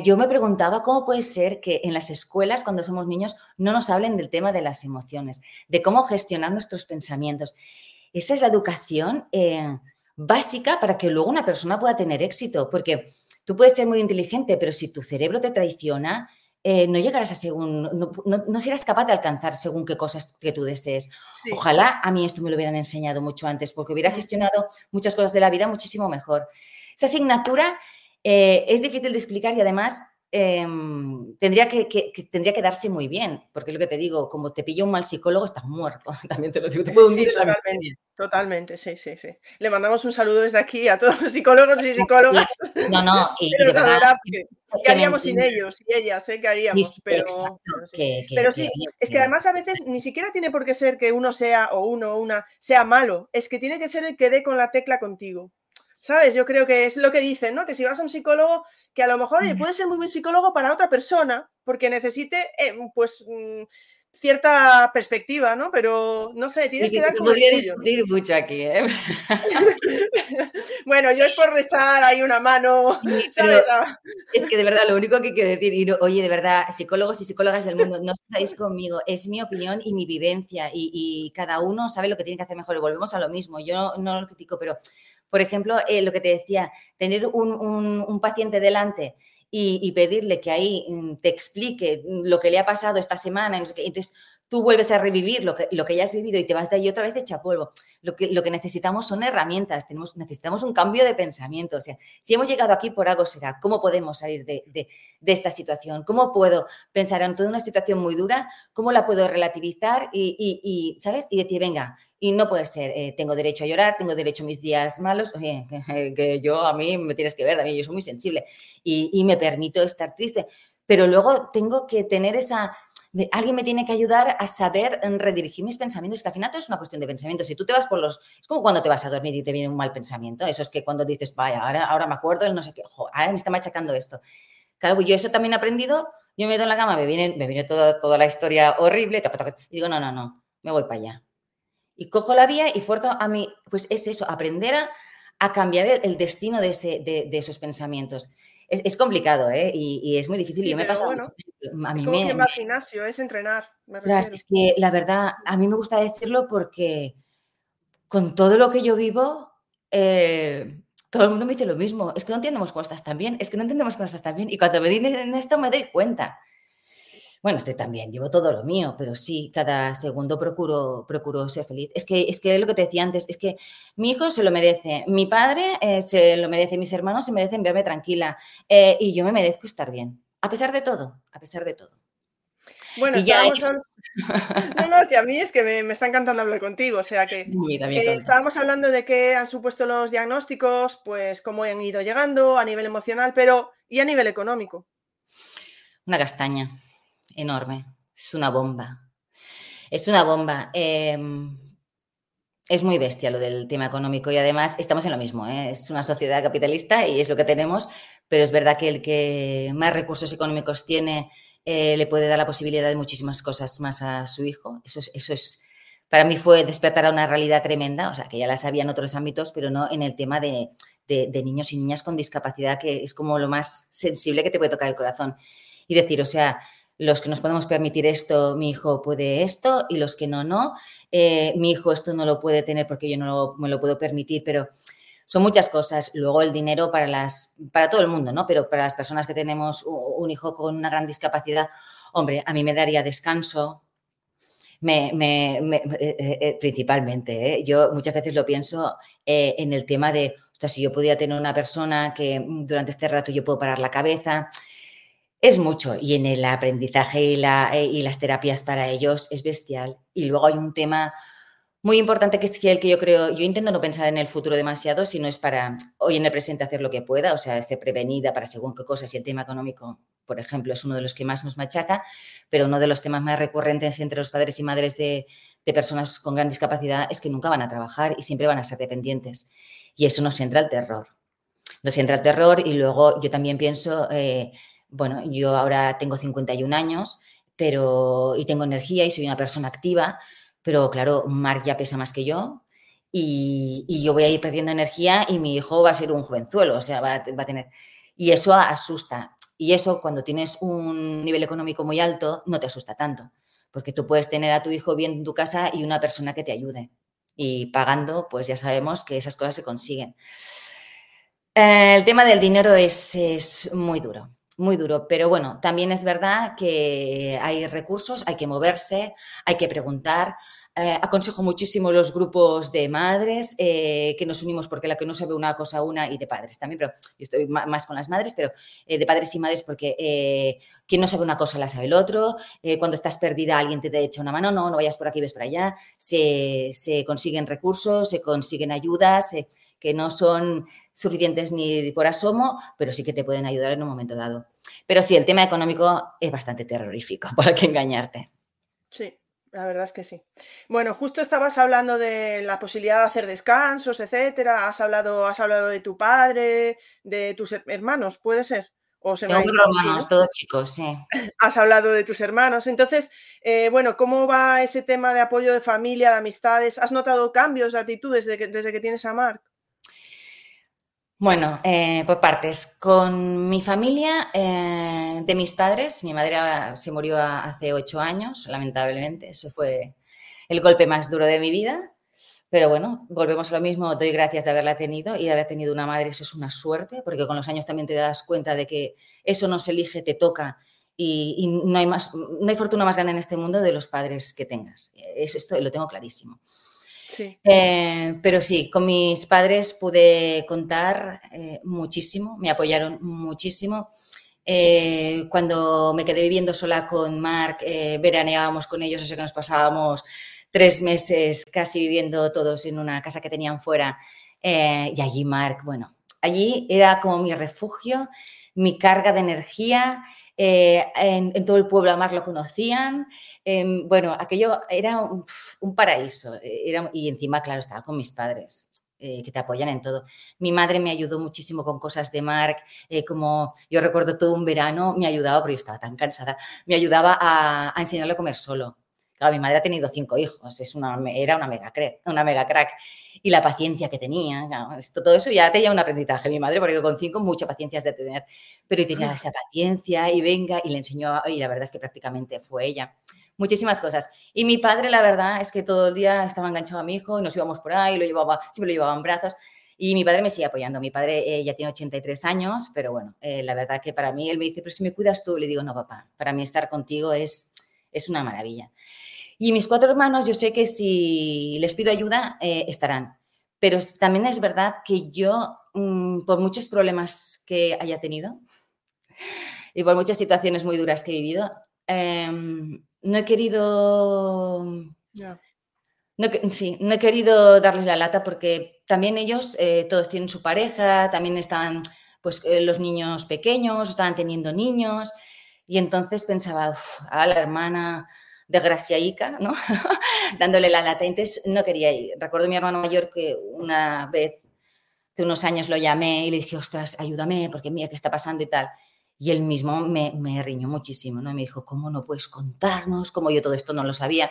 yo me preguntaba cómo puede ser que en las escuelas, cuando somos niños, no nos hablen del tema de las emociones, de cómo gestionar nuestros pensamientos. Esa es la educación básica para que luego una persona pueda tener éxito, porque tú puedes ser muy inteligente, pero si tu cerebro te traiciona, eh, no llegarás a según, no, serás capaz de alcanzar según qué cosas que tú desees. Ojalá a mí esto me lo hubieran enseñado mucho antes, porque hubiera gestionado muchas cosas de la vida muchísimo mejor. Esa asignatura eh, es difícil de explicar y además Em, tendría, que, tendría que darse muy bien, porque es lo que te digo, como te pilla un mal psicólogo, estás muerto. También te lo digo, te puedo hundir. totalmente, totalmente, sí, sí, sí. Le mandamos un saludo desde aquí a todos los psicólogos y psicólogas. No, no, y ¿Qué haríamos sin ellos y ellas? ¿eh? ¿Qué haríamos? Pero, pero sí, es que además a veces ni siquiera tiene por qué ser que uno sea o uno o una sea malo, es que tiene que ser el que dé con la tecla contigo. ¿Sabes? Yo creo que es lo que dicen, ¿no? Que si vas a un psicólogo, que a lo mejor puede ser muy buen psicólogo para otra persona, porque necesite, eh, pues, mm, cierta perspectiva, ¿no? Pero no sé, tienes que dar como podría discutir mucho aquí, ¿eh? bueno, yo es por echar ahí una mano. es que de verdad lo único que quiero decir, oye, de verdad, psicólogos y psicólogas del mundo, no estáis conmigo, es mi opinión y mi vivencia y, cada uno sabe lo que tiene que hacer mejor. Y volvemos a lo mismo, yo no lo critico, pero por ejemplo, eh, lo que te decía, tener un, paciente delante y, pedirle que ahí mm, te explique lo que le ha pasado esta semana, entonces tú vuelves a revivir lo que, lo que ya has vivido y te vas de ahí otra vez hecha polvo. Lo que, lo que necesitamos son herramientas, tenemos, necesitamos un cambio de pensamiento. O sea, si hemos llegado aquí por algo será, ¿cómo podemos salir de, esta situación? ¿Cómo puedo pensar en toda una situación muy dura? ¿Cómo la puedo relativizar y, y ¿sabes? Y decir, venga, y no puede ser, eh, tengo derecho a llorar, tengo derecho a mis días malos, oye, que, yo a mí me tienes que ver, también yo soy muy sensible y, me permito estar triste, pero luego tengo que tener esa, alguien me tiene que ayudar a saber redirigir mis pensamientos, que al final todo es una cuestión de pensamiento. Si tú te vas por los. Es como cuando te vas a dormir y te viene un mal pensamiento. Eso es que cuando dices, vaya, ahora, ahora me acuerdo, no sé qué, ahora me está machacando esto. Claro, yo eso también he aprendido. Yo me meto en la cama, me viene, me viene toda, toda la historia horrible, y digo, no, no, no, me voy para allá y cojo la vía y fuerzo a mí, pues es eso, aprender a, cambiar el, destino de, ese, de, esos pensamientos. Es, complicado, ¿eh? Y, es muy difícil. yo me pasa bueno, a mí es como me, al gimnasio, es entrenar. es que la verdad, a mí me gusta decirlo porque con todo lo que yo vivo, eh, todo el mundo me dice lo mismo. Es que no entendemos cómo estás tan bien, es que no entendemos cómo estás tan bien. Y cuando me dicen esto me doy cuenta. Bueno, estoy también, llevo todo lo mío, pero sí, cada segundo procuro, procuro ser feliz. Es que, es que lo que te decía antes, es que mi hijo se lo merece, mi padre eh, se lo merece, mis hermanos se merecen verme tranquila eh, y yo me merezco estar bien, a pesar de todo, a pesar de todo. Bueno, y ya no, no, si a mí es que me, está encantando hablar contigo, o sea que eh, estábamos hablando de qué han supuesto los diagnósticos, pues cómo han ido llegando a nivel emocional, pero ¿y a nivel económico? Una castaña enorme, es una bomba. Es una bomba. Em, es muy bestia lo del tema económico y además estamos en lo mismo. ¿eh? Es una sociedad capitalista y es lo que tenemos, pero es verdad que el que más recursos económicos tiene eh, le puede dar la posibilidad de muchísimas cosas más a su hijo. Eso es, eso es, para mí fue despertar a una realidad tremenda, o sea, que ya la sabía en otros ámbitos, pero no en el tema de, de niños y niñas con discapacidad, que es como lo más sensible que te puede tocar el corazón. Y decir, o sea, los que nos podemos permitir esto, mi hijo puede esto, y los que no, no. Eh, mi hijo esto no lo puede tener porque yo no me lo puedo permitir, pero son muchas cosas. Luego el dinero para, las, para todo el mundo, ¿no? Pero para las personas que tenemos un hijo con una gran discapacidad, hombre, a mí me daría descanso. Me, eh, eh, principalmente, yo muchas veces lo pienso en el tema de, o sea, si yo pudiera tener una persona que durante este rato yo puedo parar la cabeza, es mucho y en el aprendizaje y, eh, y, las terapias para ellos es bestial. Y luego hay un tema muy importante que es el que yo creo, yo intento no pensar en el futuro demasiado, sino es para hoy en el presente hacer lo que pueda, o sea, ser prevenida para según qué cosas y el tema económico, por ejemplo, es uno de los que más nos machaca, pero uno de los temas más recurrentes entre los padres y madres de, personas con gran discapacidad es que nunca van a trabajar y siempre van a ser dependientes. Y eso nos entra el terror. Nos entra el terror y luego yo también pienso... Eh, bueno, yo ahora tengo 51 años, pero y tengo energía y soy una persona activa, pero claro, Mark ya pesa más que yo y, yo voy a ir perdiendo energía y mi hijo va a ser un jovenzuelo, o sea, va, a tener... Y eso asusta. Y eso cuando tienes un nivel económico muy alto no te asusta tanto, porque tú puedes tener a tu hijo bien en tu casa y una persona que te ayude. Y pagando, pues ya sabemos que esas cosas se consiguen. El tema del dinero es muy duro muy duro, pero bueno, también es verdad que hay recursos, hay que moverse, hay que preguntar. Eh, aconsejo muchísimo los grupos de madres eh, que nos unimos porque la que no sabe una cosa una y de padres también, pero yo estoy más con las madres, pero eh, de padres y madres porque quien no sabe una cosa la sabe el otro. cuando estás perdida alguien te echa una mano, no, no vayas por aquí, ves por allá. Se, se consiguen recursos, se consiguen ayudas que no son suficientes ni por asomo, pero sí que te pueden ayudar en un momento dado. Pero sí, el tema económico es bastante terrorífico, para que engañarte. Sí, la verdad es que sí. Bueno, justo estabas hablando de la posibilidad de hacer descansos, etcétera. Has hablado, has hablado de tu padre, de tus hermanos, ¿puede ser? O se Tengo hermanos, todos chicos, sí. Has hablado de tus hermanos. Entonces, eh, bueno, ¿cómo va ese tema de apoyo de familia, de amistades? ¿Has notado cambios de actitud desde que, desde que tienes a Marc? Bueno, eh, por partes. Con mi familia, eh, de mis padres, mi madre ahora se murió hace ocho años, lamentablemente. Eso fue el golpe más duro de mi vida. Pero bueno, volvemos a lo mismo, doy gracias de haberla tenido y de haber tenido una madre, eso es una suerte, porque con los años también te das cuenta de que eso no se elige, te toca y, no, hay más, no hay fortuna más grande en este mundo de los padres que tengas. Eso esto lo tengo clarísimo. Eh, pero sí, con mis padres pude contar eh, muchísimo, me apoyaron muchísimo. Eh, cuando me quedé viviendo sola con Mark, veraneábamos con ellos, o sea que nos pasábamos tres meses casi viviendo todos en una casa que tenían fuera. Y allí, Mark, bueno, allí era como mi refugio, mi carga de energía. En, todo el pueblo a Mark lo conocían. Em, bueno, aquello era un, paraíso. Era, y encima, claro, estaba con mis padres. Eh, que te apoyan en todo. Mi madre me ayudó muchísimo con cosas de Mark, como yo recuerdo todo un verano, me ayudaba, pero yo estaba tan cansada, me ayudaba a, a enseñarle a comer solo mi madre ha tenido cinco hijos, es una, era una mega, crack, una mega crack. Y la paciencia que tenía, esto, todo eso ya tenía un aprendizaje. Mi madre, porque con cinco, mucha paciencia es de tener, pero tenía esa paciencia y venga, y le enseñó, y la verdad es que prácticamente fue ella. Muchísimas cosas. Y mi padre, la verdad, es que todo el día estaba enganchado a mi hijo y nos íbamos por ahí, lo llevaba, siempre lo llevaba en brazos. Y mi padre me sigue apoyando. Mi padre eh, ya tiene 83 años, pero bueno, eh, la verdad que para mí él me dice, pero si me cuidas tú, le digo, no, papá, para mí estar contigo es, es una maravilla. Y mis cuatro hermanos, yo sé que si les pido ayuda, eh, estarán. Pero también es verdad que yo, mm, por muchos problemas que haya tenido y por muchas situaciones muy duras que he vivido, em, no he querido... No, sí, no he querido darles la lata porque también ellos, eh, todos tienen su pareja, también están pues eh, los niños pequeños, estaban teniendo niños y entonces pensaba, a la hermana, desgraciaica, ¿no? Dándole la lata. Entonces no quería ir. Recuerdo a mi hermano mayor que una vez, hace unos años, lo llamé y le dije, ostras, ayúdame, porque mira qué está pasando y tal. Y él mismo me, me riñó muchísimo, ¿no? me dijo, ¿cómo no puedes contarnos? Como yo todo esto no lo sabía.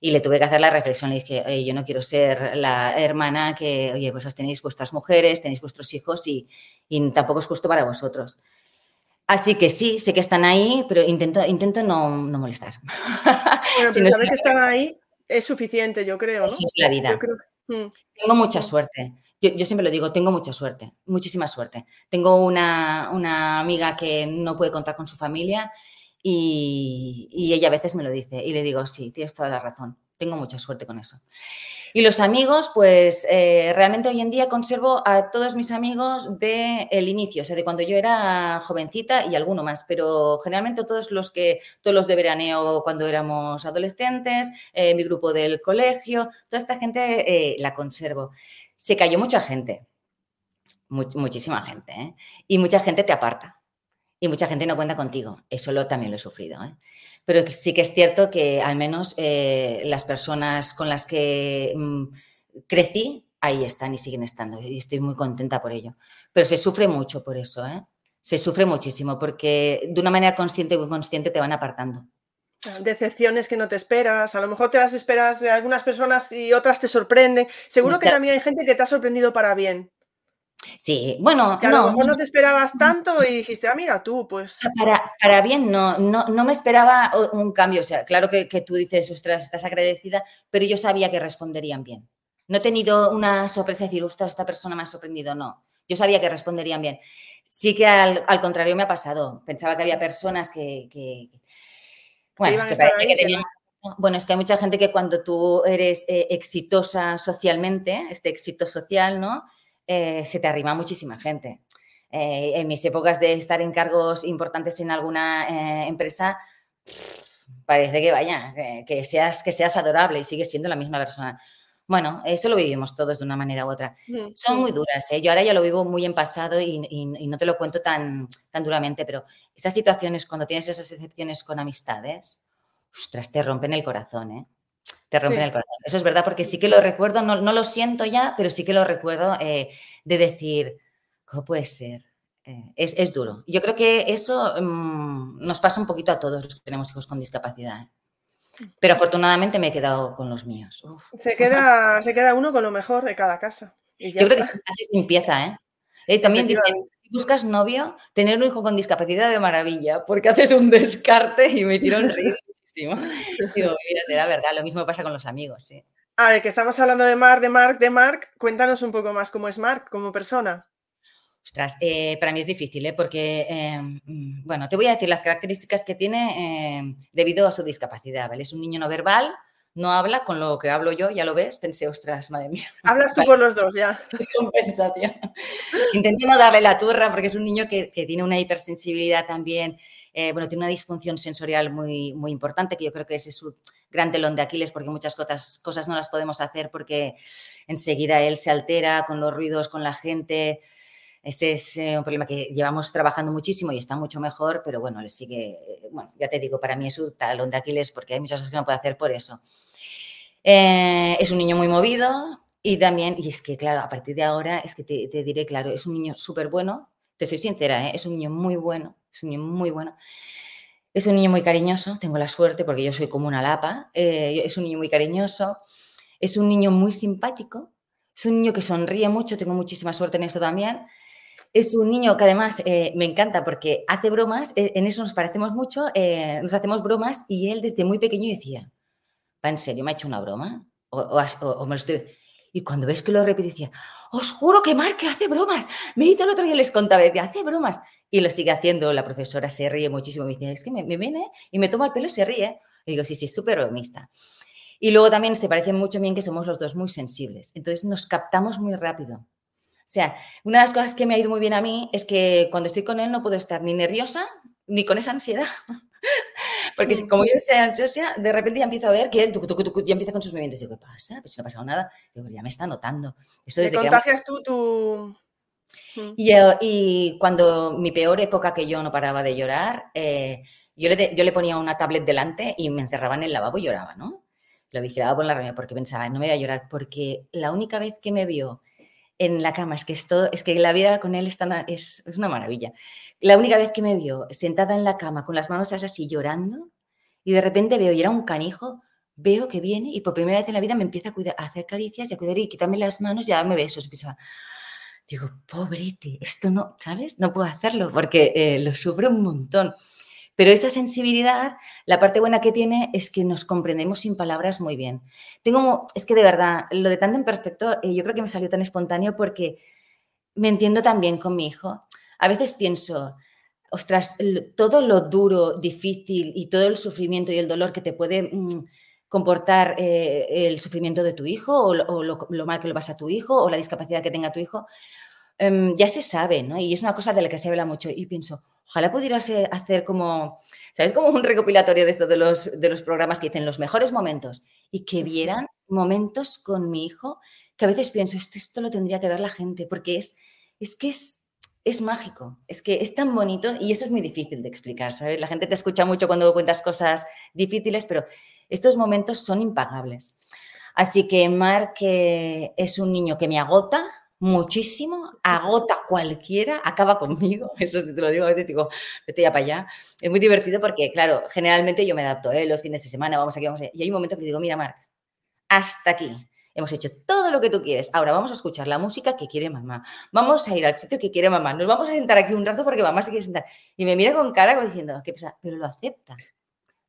Y le tuve que hacer la reflexión. Le dije, yo no quiero ser la hermana que, oye, pues tenéis vuestras mujeres, tenéis vuestros hijos y, y tampoco es justo para vosotros. Así que sí, sé que están ahí, pero intento, intento no, molestar. Bueno, si que están ahí es suficiente, yo creo. ¿no? Eso es la vida. Mm. Tengo mucha suerte. Yo, siempre lo digo, tengo mucha suerte, muchísima suerte. Tengo una, una amiga que no puede contar con su familia y, y, ella a veces me lo dice y le digo, sí, tienes toda la razón, tengo mucha suerte con eso. Y los amigos, pues eh, realmente hoy en día conservo a todos mis amigos del el inicio, o sea, de cuando yo era jovencita y alguno más, pero generalmente todos los que, todos los de veraneo cuando éramos adolescentes, eh, mi grupo del colegio, toda esta gente eh, la conservo. Se cayó mucha gente, muchísima gente, y mucha gente te aparta y mucha gente no cuenta contigo. Eso lo, también lo he sufrido. ¿eh? Pero sí que es cierto que al menos eh, las personas con las que mm, crecí, ahí están y siguen estando. Y estoy muy contenta por ello. Pero se sufre mucho por eso. ¿eh? Se sufre muchísimo porque de una manera consciente o inconsciente te van apartando. Decepciones que no te esperas, a lo mejor te las esperas de algunas personas y otras te sorprenden. Seguro que también hay gente que te ha sorprendido para bien. Sí, bueno, que a no, lo mejor no te esperabas tanto y dijiste, ah, mira, tú, pues. Para, para bien, no, no, no, me esperaba un cambio. O sea, claro que, que, tú dices, ostras, estás agradecida, pero yo sabía que responderían bien. No he tenido una sorpresa de decir, ostras, esta persona me ha sorprendido, no. Yo sabía que responderían bien. Sí que al, al contrario me ha pasado. Pensaba que había personas que. que bueno, que, que tenían. Bueno, es que hay mucha gente que cuando tú eres eh, exitosa socialmente, este éxito social, ¿no? Eh, se te arrima muchísima gente. Eh, en mis épocas de estar en cargos importantes en alguna eh, empresa, parece que vaya, que, seas, que seas adorable y sigues siendo la misma persona. Bueno, eso lo vivimos todos de una manera u otra. Son muy duras. Yo ahora ya lo vivo muy en pasado y, no te lo cuento tan, tan duramente, pero esas situaciones, cuando tienes esas excepciones con amistades, ostras, te rompen el corazón, ¿eh? te rompen el corazón. Eso es verdad, porque sí que lo recuerdo, no, lo siento ya, pero sí que lo recuerdo eh, de decir, ¿cómo puede ser? eh, es, duro. Yo creo que eso mm, nos pasa un poquito a todos los que tenemos hijos con discapacidad. ¿Eh? Pero afortunadamente me he quedado con los míos. Se queda, se queda uno con lo mejor de cada casa. Yo creo que es limpieza, ¿eh? también dicen, si buscas novio, tener un hijo con discapacidad de maravilla, porque haces un descarte y me tiro un muchísimo. Digo, mira, será verdad, lo mismo pasa con los amigos, sí. A ver, que estamos hablando de Mark, de Mark, de Mark, cuéntanos un poco más cómo es Mark como persona. Ostras, eh, para mí es difícil, ¿eh? porque, em, mm, bueno, te voy a decir las características que tiene em, debido a su discapacidad, ¿vale? Es un niño no verbal, no habla con lo que hablo yo, ya lo ves, pensé, ostras, madre mía. Hablas tú por los dos, ya. Compensación. Intenté no darle la turra porque es un niño que, tiene una hipersensibilidad también, eh, bueno, tiene una disfunción sensorial muy, muy importante, que yo creo que ese es su gran telón de Aquiles, porque muchas cosas, cosas no las podemos hacer porque enseguida él se altera con los ruidos, con la gente, ese es eh, un problema que llevamos trabajando muchísimo y está mucho mejor, pero bueno, le sigue, bueno, ya te digo, para mí es un talón de Aquiles porque hay muchas cosas que no puede hacer por eso. Eh, es un niño muy movido y también, y es que claro, a partir de ahora es que te, diré, claro, es un niño súper bueno, te soy sincera, ¿eh? es un niño muy bueno, es un niño muy bueno. Es un niño muy cariñoso, tengo la suerte porque yo soy como una lapa, es un niño muy cariñoso, es un niño muy simpático, es un niño que sonríe mucho, tengo muchísima suerte en eso también es un niño que además eh, me encanta porque hace bromas, eh, en eso nos parecemos mucho, eh, nos hacemos bromas y él desde muy pequeño decía, ¿va en serio? ¿Me ha hecho una broma? O, me lo estoy... Y cuando ves que lo repite, decía, os juro que Mark hace bromas. Me hizo el otro día les contaba, decía, hace bromas. Y lo sigue haciendo, la profesora se ríe muchísimo. Me dice, es que me, viene y me toma el pelo y se ríe. Y digo, sí, sí, súper bromista. Y luego también se parece mucho bien que somos los dos muy sensibles. Entonces nos captamos muy rápido. O sea, una de las cosas que me ha ido muy bien a mí es que cuando estoy con él no puedo estar ni nerviosa ni con esa ansiedad. Porque mm. como yo estoy ansiosa, de repente ya empiezo a ver que él ya empieza con sus movimientos. Digo, ¿qué pasa? Pues no ha pasado nada. Digo, ya me está notando. Eso desde contagias tú tu...? Y, y, cuando mi peor época que yo no paraba de llorar, eh, yo, le yo le ponía una tablet delante y me encerraba en el lavabo y lloraba, ¿no? Lo vigilaba por la reunión porque pensaba, no me voy a llorar, porque la única vez que me vio en la cama. Es que, es, es que la vida con él es, es, una maravilla. La única vez que me vio sentada en la cama con las manos así llorando y de repente veo, y era un canijo, veo que viene y por primera vez en la vida me empieza a, cuidar, a hacer caricias y a cuidar y quitarme las manos y a darme besos. digo, pobrete, esto no, ¿sabes? No puedo hacerlo porque eh, lo sufro un montón. Pero esa sensibilidad, la parte buena que tiene es que nos comprendemos sin palabras muy bien. Tengo, es que de verdad, lo de tan imperfecto, eh, yo creo que me salió tan espontáneo porque me entiendo tan bien con mi hijo. A veces pienso, ostras, todo lo duro, difícil y todo el sufrimiento y el dolor que te puede mm, comportar eh, el sufrimiento de tu hijo o, lo, lo, mal que lo vas a tu hijo o la discapacidad que tenga tu hijo, Em, ya se sabe, ¿no? Y es una cosa de la que se habla mucho. Y pienso, ojalá pudieras hacer como, ¿sabes? Como un recopilatorio de esto de los, de los programas que dicen los mejores momentos y que vieran momentos con mi hijo que a veces pienso, esto, esto lo tendría que ver la gente, porque es, es que es, es mágico, es que es tan bonito y eso es muy difícil de explicar, ¿sabes? La gente te escucha mucho cuando cuentas cosas difíciles, pero estos momentos son impagables. Así que Mark es un niño que me agota, muchísimo, agota cualquiera, acaba conmigo, eso sí te lo digo, a veces digo, vete ya para allá. Es muy divertido porque, claro, generalmente yo me adapto, ¿eh? los fines de semana, vamos aquí, vamos allá. Y hay un momento que digo, mira, Marc, hasta aquí. Hemos hecho todo lo que tú quieres. Ahora vamos a escuchar la música que quiere mamá. Vamos a ir al sitio que quiere mamá. Nos vamos a sentar aquí un rato porque mamá se quiere sentar. Y me mira con cara como diciendo, ¿qué pasa? Pero lo acepta.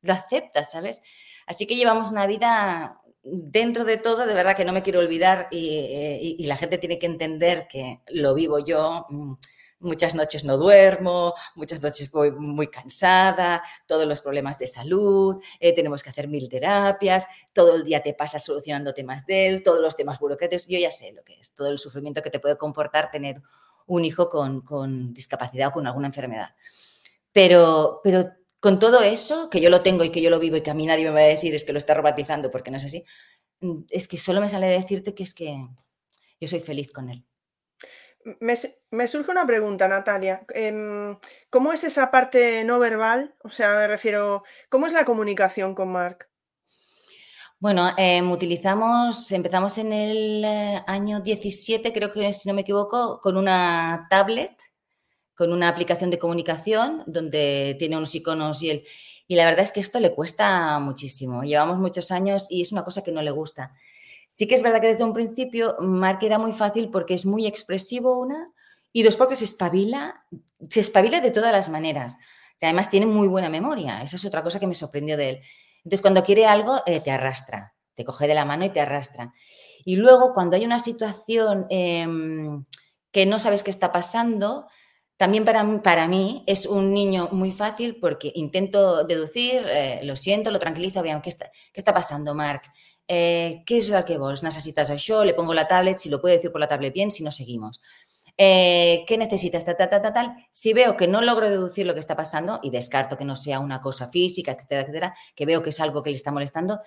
Lo acepta, ¿sabes? Así que llevamos una vida dentro de todo, de verdad que no me quiero olvidar y, la gente tiene que entender que lo vivo yo. Mm, muchas noches no duermo, muchas noches voy muy cansada, todos los problemas de salud, eh, tenemos que hacer mil terapias, todo el día te pasa solucionando temas de él, todos los temas burocráticos, yo ya sé lo que es, todo el sufrimiento que te puede comportar tener un hijo con, con discapacidad o con alguna enfermedad. Pero, pero con todo eso, que yo lo tengo y que yo lo vivo y que a mí nadie me va a decir es que lo está robotizando porque no es así, mm, es que solo me sale decirte que es que yo soy feliz con él. Me, surge una pregunta, Natalia. Em, ¿Cómo es esa parte no verbal? O sea, me refiero, ¿cómo es la comunicación con Mark? Bueno, em, utilizamos, empezamos en el eh, año 17, creo que si no me equivoco, con una tablet con una aplicación de comunicación donde tiene unos iconos y el... Y la verdad es que esto le cuesta muchísimo. Llevamos muchos años y es una cosa que no le gusta. Sí que es verdad que desde un principio Mark era muy fácil porque es muy expresivo una y dos porque se espabila, se espabila de todas las maneras. además tiene muy buena memoria. Esa es otra cosa que me sorprendió de él. Entonces cuando quiere algo eh, te arrastra, te coge de la mano y te arrastra. Y luego cuando hay una situación em, que no sabes qué está pasando, también para, para, mí es un niño muy fácil porque intento deducir, eh, lo siento, lo tranquilizo, vean, ¿qué está, qué está pasando, Marc? Eh, ¿Qué es lo que vos necesitas yo? Le pongo la tablet, si lo puede decir por la tablet bien, si no seguimos. Eh, ¿Qué necesitas? Ta, ta, ta, tal. Si veo que no logro deducir lo que está pasando y descarto que no sea una cosa física, etcétera, etcétera, que veo que es algo que le está molestando,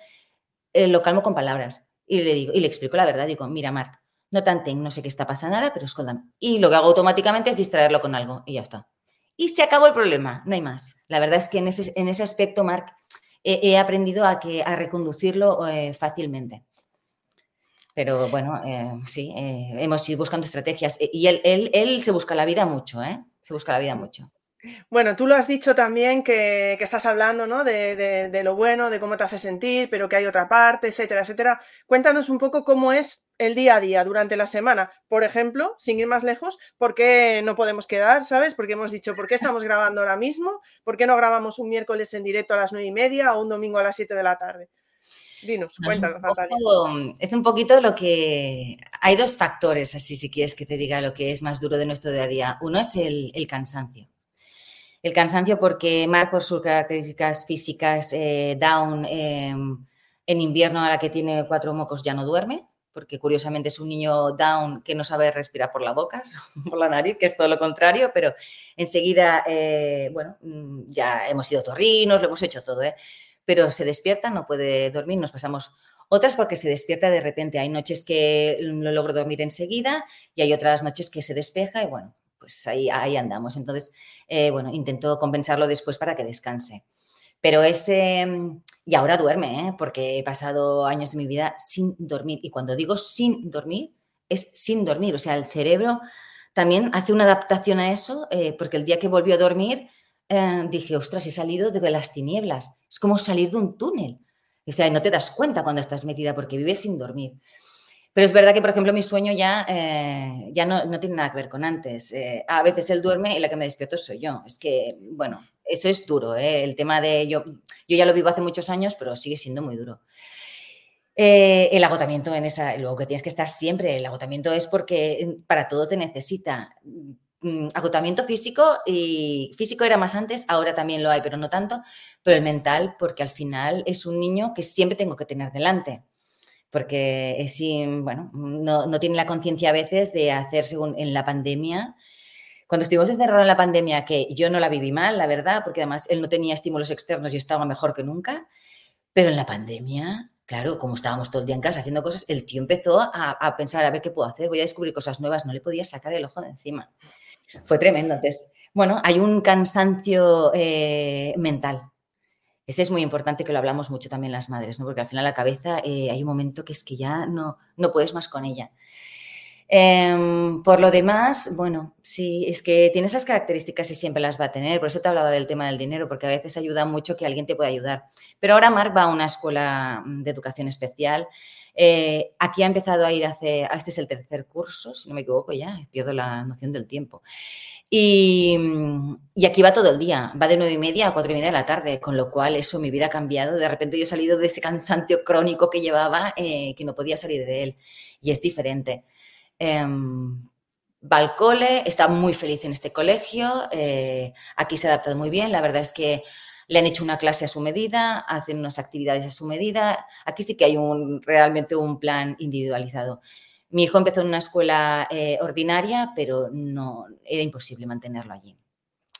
lo calmo con palabras y le digo y le explico la verdad. Digo, mira, Marc, no tanten, no sé qué está pasando ahora, pero escóldame. Y lo que hago automáticamente es distraerlo con algo y ya está. Y se acabó el problema, no hay más. La verdad es que en ese, en ese aspecto, Marc, he, aprendido a, que, a reconducirlo eh, fácilmente. Pero bueno, eh, sí, eh, hemos ido buscando estrategias y él, él, él, se busca la vida mucho, ¿eh? Se busca la vida mucho. Bueno, tú lo has dicho también que, estás hablando ¿no? de, lo bueno, de cómo te hace sentir, pero que hay otra parte, etcétera, etcétera. Cuéntanos un poco cómo es el día a día durante la semana. Por ejemplo, sin ir más lejos, ¿por qué no podemos quedar? ¿Sabes? Porque hemos dicho, ¿por qué estamos grabando ahora mismo? ¿Por qué no grabamos un miércoles en directo a las nueve y media o un domingo a las siete de la tarde? Dinos, cuéntanos, Natalia. Es un poquito lo que... Hay dos factores, así si quieres que te diga lo que es más duro de nuestro día a día. Uno es el cansancio el cansancio porque Mark, por sus características físicas, eh, down, em, en invierno a la que tiene cuatro mocos ya no duerme, porque curiosamente es un niño down que no sabe respirar por la boca, por la nariz, que es todo lo contrario, pero enseguida, eh, bueno, mm, ya hemos ido torrinos, lo hemos hecho todo, ¿eh? pero se despierta, no puede dormir, nos pasamos otras porque se despierta de repente. Hay noches que lo logro dormir enseguida y hay otras noches que se despeja y bueno, pues ahí, ahí andamos. Entonces, eh, bueno, intento compensarlo después para que descanse. Pero ese, y ahora duerme, ¿eh? porque he pasado años de mi vida sin dormir. Y cuando digo sin dormir, es sin dormir. O sea, el cerebro también hace una adaptación a eso, eh, porque el día que volvió a dormir, dije, ostras, he salido de las tinieblas. Es como salir de un túnel. O sea, no te das cuenta cuando estás metida porque vives sin dormir. Pero es verdad que, por ejemplo, mi sueño ya, eh, ya no, no, tiene nada que ver con antes. Eh, a veces él duerme y la que me despierto soy yo. Es que, bueno, eso es duro. ¿eh? El tema de yo, yo ya lo vivo hace muchos años, pero sigue siendo muy duro. el agotamiento en esa, luego que tienes que estar siempre, el agotamiento es porque para todo te necesita mm, agotamiento físico y físico era más antes, ahora también lo hay, pero no tanto, pero el mental porque al final es un niño que siempre tengo que tener delante porque es, bueno, no, no tiene la conciencia a veces de hacer según en la pandemia. Cuando estuvimos encerrados en la pandemia, que yo no la viví mal, la verdad, porque además él no tenía estímulos externos y estaba mejor que nunca, pero en la pandemia, claro, como estábamos todo el día en casa haciendo cosas, el tío empezó a, a pensar, a ver qué puedo hacer, voy a descubrir cosas nuevas, no le podía sacar el ojo de encima. Fue tremendo. Entonces, bueno, hay un cansancio eh, mental ese es muy importante que lo hablamos mucho también las madres, ¿no? porque al final la cabeza eh, hay un momento que es que ya no, no puedes más con ella. Em, por lo demás, bueno, sí, es que tiene esas características y siempre las va a tener. Por eso te hablaba del tema del dinero, porque a veces ayuda mucho que alguien te pueda ayudar. Pero ahora Marc va a una escuela de educación especial. Eh, aquí ha empezado a ir hace, este es el tercer curso, si no me equivoco ya, pierdo la noción del tiempo. Mm, y, aquí va todo el día, va de nueve y media a cuatro y media de la tarde, con lo cual eso, mi vida ha cambiado. De repente yo he salido de ese cansancio crónico que llevaba, eh, que no podía salir de él, y es diferente. Eh, va al cole, está muy feliz en este colegio, eh, aquí se ha adaptado muy bien, la verdad es que le han hecho una clase a su medida, hacen unas actividades a su medida, aquí sí que hay un, realmente un plan individualizado. Mi hijo empezó en una escuela eh, ordinaria, pero no era imposible mantenerlo allí.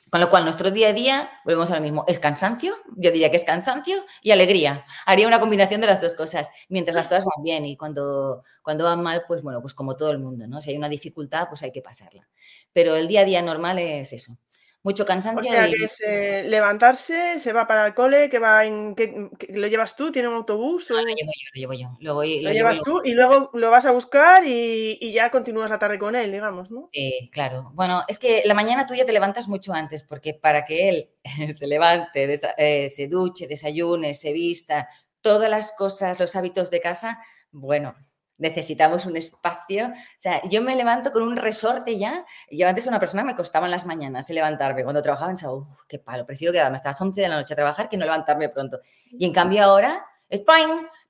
Con lo cual, nuestro día a día, volvemos a lo mismo, es cansancio, yo diría que es cansancio y alegría. Haría una combinación de las dos cosas, mientras las cosas van bien y cuando, cuando van mal, pues bueno, pues como todo el mundo, ¿no? Si hay una dificultad, pues hay que pasarla. Pero el día a día normal es eso. Mucho cansancio. O sea, que es eh, levantarse, se va para el cole, que va en. Que, ¿Lo llevas tú? ¿Tiene un autobús? No, lo llevo yo, lo llevo yo. Lo, voy, lo, llevas tú y luego lo vas a buscar y, y, ya continúas la tarde con él, digamos, ¿no? Sí, claro. Bueno, es que la mañana tú ya te levantas mucho antes, porque para que él se levante, eh, se duche, desayune, se vista, todas las cosas, los hábitos de casa, bueno, necesitamos un espacio. O sea, yo me levanto con un resorte ya. Yo antes una persona me costaba en las mañanas levantarme. Cuando trabajaba en Sao, qué palo, prefiero quedarme hasta las 11 de la noche a trabajar que no levantarme pronto. Y en cambio ahora, es.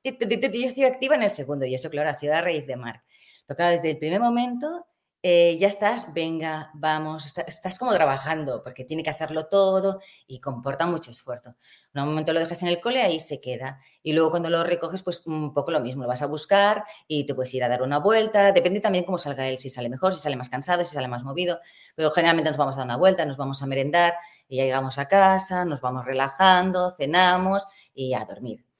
Yo estoy activa en el segundo y eso, claro, ha sido a raíz de Mark. Pero claro, desde el primer momento eh, ya estás, venga, vamos, estás como trabajando porque tiene que hacerlo todo y comporta mucho esfuerzo. En un momento lo dejas en el cole, ahí se queda. Y luego cuando lo recoges, pues un poco lo mismo, lo vas a buscar y te puedes ir a dar una vuelta. Depende también cómo salga él, si sale mejor, si sale más cansado, si sale más movido. Pero generalmente nos vamos a dar una vuelta, nos vamos a merendar y ya llegamos a casa, nos vamos relajando, cenamos y a dormir.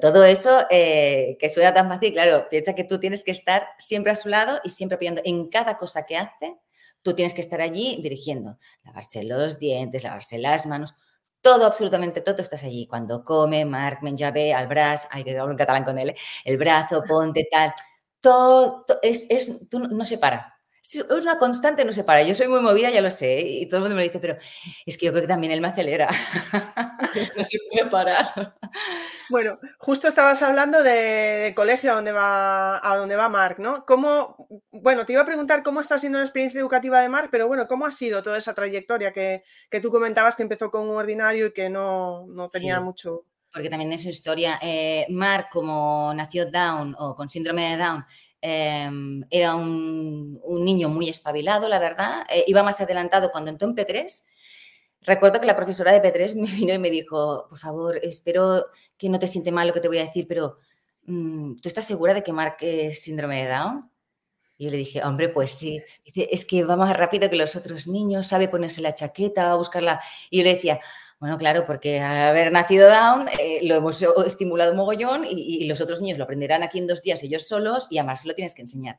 Todo eso eh, que suena tan fácil, claro, piensa que tú tienes que estar siempre a su lado y siempre apoyando en cada cosa que hace. Tú tienes que estar allí dirigiendo, lavarse los dientes, lavarse las manos, todo, absolutamente todo estás allí. Cuando come, Marc, menjave, al brazo, hay que hablar en catalán con él, ¿eh? el brazo, ponte tal, todo, es, es, tú no se para es una constante, no se para. Yo soy muy movida, ya lo sé, y todo el mundo me dice, pero es que yo creo que también él me acelera. no se puede parar. Bueno, justo estabas hablando de, colegio a donde va a donde va Marc, ¿no? ¿Cómo, bueno, te iba a preguntar cómo está siendo la experiencia educativa de Marc, pero bueno, ¿cómo ha sido toda esa trayectoria que, tú comentabas que empezó con un ordinario y que no, tenía mucho? Porque también es historia. Eh, Marc, como nació Down o con síndrome de Down, Em, era un, niño muy espabilado, la verdad. Eh, iba más adelantado cuando entró en P3. Recuerdo que la profesora de P3 me vino y me dijo, por favor, espero que no te siente mal lo que te voy a decir, pero mm, ¿tú estás segura de que marque síndrome de Down? Y yo le dije, hombre, pues sí. Dice, es que va más rápido que los otros niños, sabe ponerse la chaqueta, buscarla. Y yo le decía, bueno, claro, porque haber nacido Down eh, lo hemos estimulado mogollón y, los otros niños lo aprenderán aquí en dos días ellos solos y además se lo tienes que enseñar.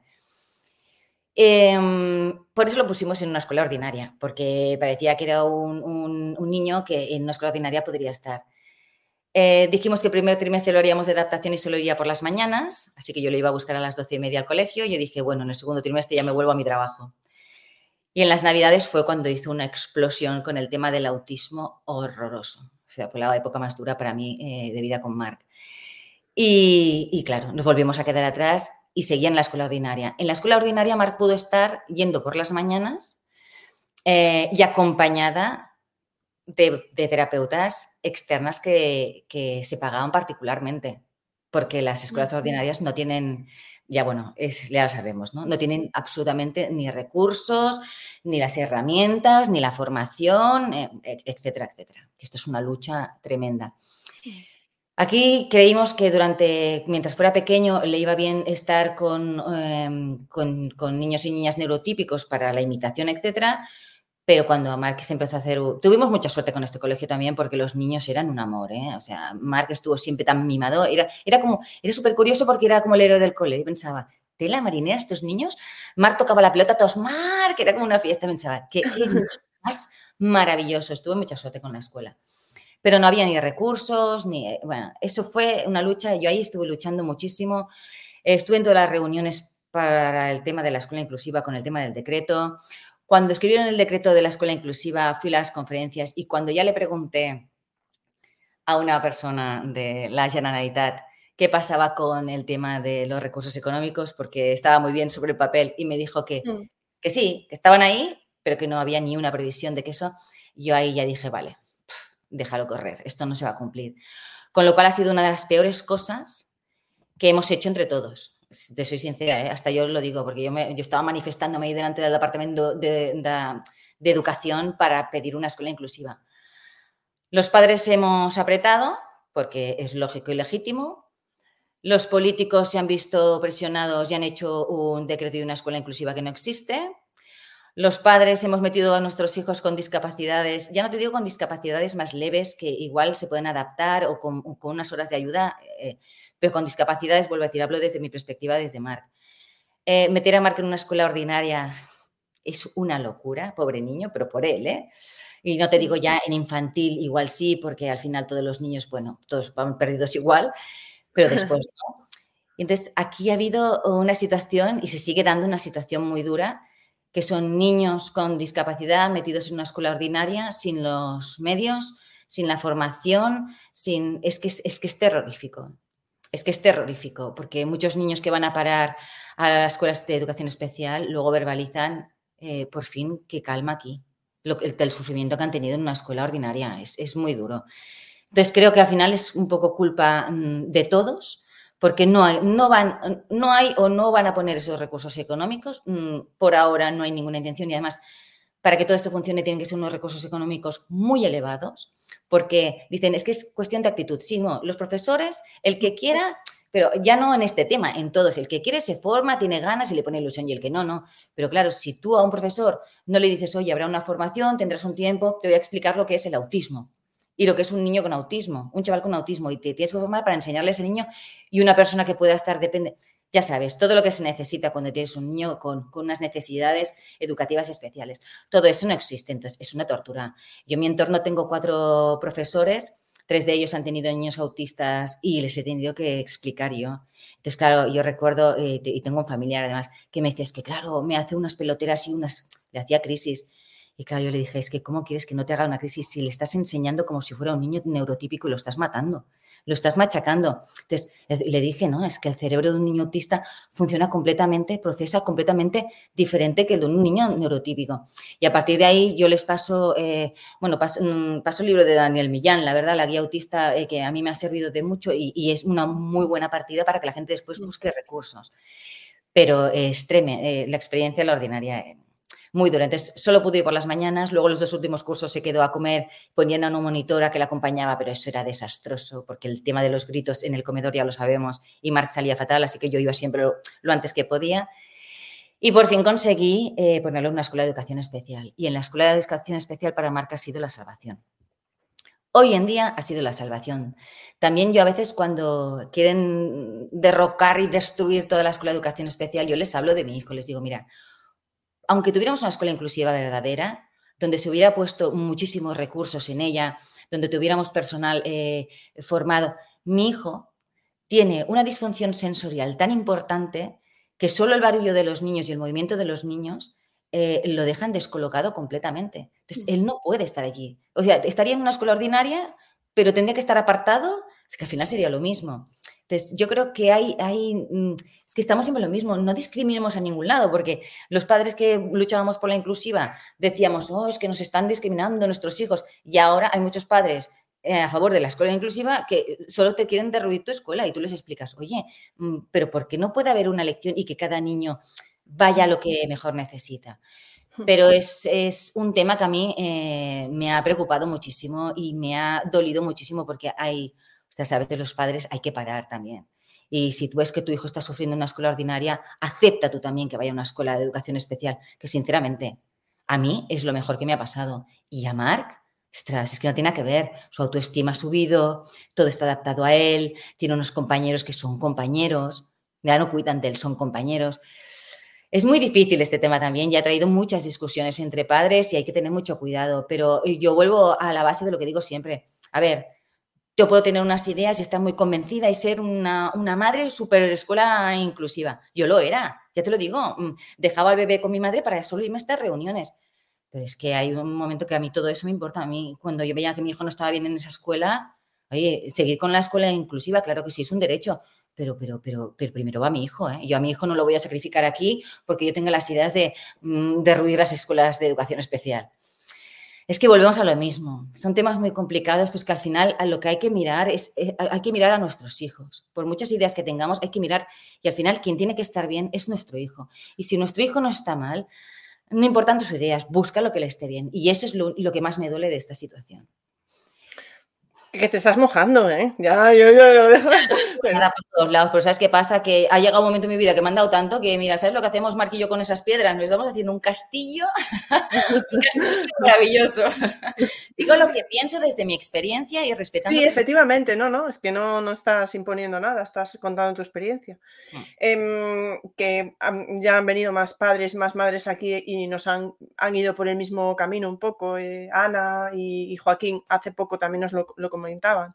Em, por eso lo pusimos en una escuela ordinaria, porque parecía que era un, niño que en una escuela ordinaria podría estar. Eh, dijimos que el primer trimestre lo haríamos de adaptación y solo iría por las mañanas, así que yo lo iba a buscar a las doce y media al colegio y yo dije, bueno, en el segundo trimestre ya me vuelvo a mi trabajo. Y en las Navidades fue cuando hizo una explosión con el tema del autismo horroroso. O sea, fue la época más dura para mí eh, de vida con Mark. Y, claro, nos volvimos a quedar atrás y seguía en la escuela ordinaria. En la escuela ordinaria Mark pudo estar yendo por las mañanas eh, y acompañada de, terapeutas externas que, que, se pagaban particularmente, porque las escuelas ordinarias no tienen ya bueno, es, ya lo sabemos, ¿no? No tienen absolutamente ni recursos, ni las herramientas, ni la formación, eh, e, etcétera, etcétera. Esto es una lucha tremenda. Aquí creímos que durante, mientras fuera pequeño, le iba bien estar con, em, con, con niños y niñas neurotípicos para la imitación, etcétera, pero cuando Mark se empezó a hacer... Tuvimos mucha suerte con este colegio también porque los niños eran un amor, ¿eh? O sea, Mark estuvo siempre tan mimado. Era, era como... Era súper curioso porque era como el héroe del cole. Y pensaba, tela marinera estos niños. Mark tocaba la pelota, todos, Mark, era como una fiesta. Pensaba, qué, más maravilloso. Estuve mucha suerte con la escuela. Pero no había ni recursos, ni... Bueno, eso fue una lucha. Yo ahí estuve luchando muchísimo. Estuve en todas las reuniones para el tema de la escuela inclusiva con el tema del decreto. Cuando escribieron el decreto de la escuela inclusiva, fui a las conferencias y cuando ya le pregunté a una persona de la Generalitat qué pasaba con el tema de los recursos económicos, porque estaba muy bien sobre el papel y me dijo que, mm. que sí, que estaban ahí, pero que no había ni una previsión de que eso. Yo ahí ya dije, vale, déjalo correr, esto no se va a cumplir. Con lo cual ha sido una de las peores cosas que hemos hecho entre todos te soy sincera, ¿eh? hasta yo lo digo, porque yo, me, yo estaba manifestándome ahí delante del Departamento de, Educación para pedir una escuela inclusiva. Los padres hemos apretado, porque es lógico y legítimo. Los políticos se han visto presionados y han hecho un decreto de una escuela inclusiva que no existe. Los padres hemos metido a nuestros hijos con discapacidades, ya no te digo con discapacidades más leves que igual se pueden adaptar o con, unas horas de ayuda. Eh, pero con discapacidades, vuelvo a decir, hablo desde mi perspectiva, desde Marc. Eh, meter a Marc en una escuela ordinaria es una locura, pobre niño, pero por él, ¿eh? Y no te digo ya en infantil, igual sí, porque al final todos los niños, bueno, todos van perdidos igual, pero después no. Entonces, aquí ha habido una situación y se sigue dando una situación muy dura, que son niños con discapacidad metidos en una escuela ordinaria, sin los medios, sin la formación, sin... Es, que es que es terrorífico. Es que es terrorífico, porque muchos niños que van a parar a las escuelas de educación especial luego verbalizan eh, por fin, qué calma aquí. El, sufrimiento que han tenido en una escuela ordinaria es, es, muy duro. Entonces creo que al final es un poco culpa mm, de todos, porque no hay, no, van, no hay o no van a poner esos recursos económicos. Mm, por ahora no hay ninguna intención y además para que todo esto funcione tienen que ser unos recursos económicos muy elevados, porque dicen, es que es cuestión de actitud. Sí, no, los profesores, el que quiera, pero ya no en este tema, en todos. El que quiere se forma, tiene ganas y le pone ilusión y el que no, no. Pero claro, si tú a un profesor no le dices, oye, habrá una formación, tendrás un tiempo, te voy a explicar lo que es el autismo y lo que es un niño con autismo, un chaval con autismo y te tienes que formar para enseñarle a ese niño y una persona que pueda estar depende. Ya sabes, todo lo que se necesita cuando tienes un niño con, unas necesidades educativas especiales. Todo eso no existe, entonces es una tortura. Yo en mi entorno tengo cuatro profesores Tres de ellos han tenido niños autistas y les he tenido que explicar yo. Entonces, claro, yo recuerdo, eh, y tengo un familiar además, que me dice, es que claro, me hace unas peloteras y unas, le hacía crisis. Y claro, yo le dije, es que ¿cómo quieres que no te haga una crisis si le estás enseñando como si fuera un niño neurotípico y lo estás matando? Lo estás machacando. Entonces, le dije, no, es que el cerebro de un niño autista funciona completamente, procesa completamente diferente que el de un niño neurotípico. Y a partir de ahí yo les paso, eh, bueno, paso, mm, paso, el libro de Daniel Millán, la verdad, la guía autista, eh, que a mí me ha servido de mucho y, y, es una muy buena partida para que la gente después busque recursos. Pero es tremendo, eh, la experiencia la ordinaria eh, muy duro. Solo pude ir por las mañanas, luego los dos últimos cursos se quedó a comer, ponían a una monitora que la acompañaba, pero eso era desastroso, porque el tema de los gritos en el comedor ya lo sabemos, y Marc salía fatal, así que yo iba siempre lo, antes que podía. Y por fin conseguí eh, ponerlo en una escuela de educación especial. Y en la escuela de educación especial para Marc ha sido la salvación. Hoy en día ha sido la salvación. También yo a veces cuando quieren derrocar y destruir toda la escuela de educación especial, yo les hablo de mi hijo, les digo, mira, aunque tuviéramos una escuela inclusiva verdadera, donde se hubiera puesto muchísimos recursos en ella, donde tuviéramos personal eh, formado, mi hijo tiene una disfunción sensorial tan importante que solo el barullo de los niños y el movimiento de los niños eh, lo dejan descolocado completamente. Entonces, él no puede estar allí. O sea, estaría en una escuela ordinaria, pero tendría que estar apartado, es que al final sería lo mismo. Entonces, yo creo que hay, hay, mm, es que estamos siempre lo mismo, no discriminemos a ningún lado, porque los padres que luchábamos por la inclusiva decíamos, oh, es que nos están discriminando nuestros hijos, y ahora hay muchos padres eh, a favor de la escuela inclusiva que solo te quieren derruir tu escuela y tú les explicas, oye, mm, pero ¿por qué no puede haber una lección y que cada niño vaya a lo que mejor necesita? Pero es, es un tema que a mí eh, me ha preocupado muchísimo y me ha dolido muchísimo porque hay sea, a veces los padres hay que parar también. Y si tú ves que tu hijo está sufriendo en una escuela ordinaria, acepta tú también que vaya a una escuela de educación especial, que sinceramente a mí es lo mejor que me ha pasado. Y a Marc, ostras, es que no tiene que ver. Su autoestima ha subido, todo está adaptado a él, tiene unos compañeros que son compañeros, ya no cuidan de él, son compañeros. Es muy difícil este tema también, ya ha traído muchas discusiones entre padres y hay que tener mucho cuidado, pero yo vuelvo a la base de lo que digo siempre. A ver, yo puedo tener unas ideas y estar muy convencida y ser una, una madre súper escuela inclusiva. Yo lo era, ya te lo digo. Mm, dejaba al bebé con mi madre para solo irme a estas reuniones. Pero es que hay un momento que a mí todo eso me importa. A mí, cuando yo veía que mi hijo no estaba bien en esa escuela, oye, seguir con la escuela inclusiva, claro que sí, es un derecho. Pero, pero, pero, pero primero va mi hijo. ¿eh? Yo a mi hijo no lo voy a sacrificar aquí porque yo tengo las ideas de mm, derruir las escuelas de educación especial es que volvemos a lo mismo. Son temas muy complicados, pues que al final a lo que hay que mirar es, eh, hay que mirar a nuestros hijos. Por muchas ideas que tengamos, hay que mirar y al final quien tiene que estar bien es nuestro hijo. Y si nuestro hijo no está mal, no importan tus ideas, busca lo que le esté bien. Y eso es lo, lo que más me duele de esta situación. Que te estás mojando, ¿eh? Ya, yo, yo, yo dejo. Nada por todos lados, pero ¿sabes qué pasa? Que ha llegado un momento en mi vida que me han dado tanto que, mira, ¿sabes lo que hacemos Marquillo con esas piedras? Nos estamos haciendo un castillo, un castillo maravilloso. Digo lo que pienso desde mi experiencia y respetando. Sí, efectivamente, no, no, es que no, no estás imponiendo nada, estás contando tu experiencia. Mm. Em, que ya han venido más padres, más madres aquí y nos han, han ido por el mismo camino un poco. Eh, Ana y, Joaquín hace poco también nos lo, lo comentaban.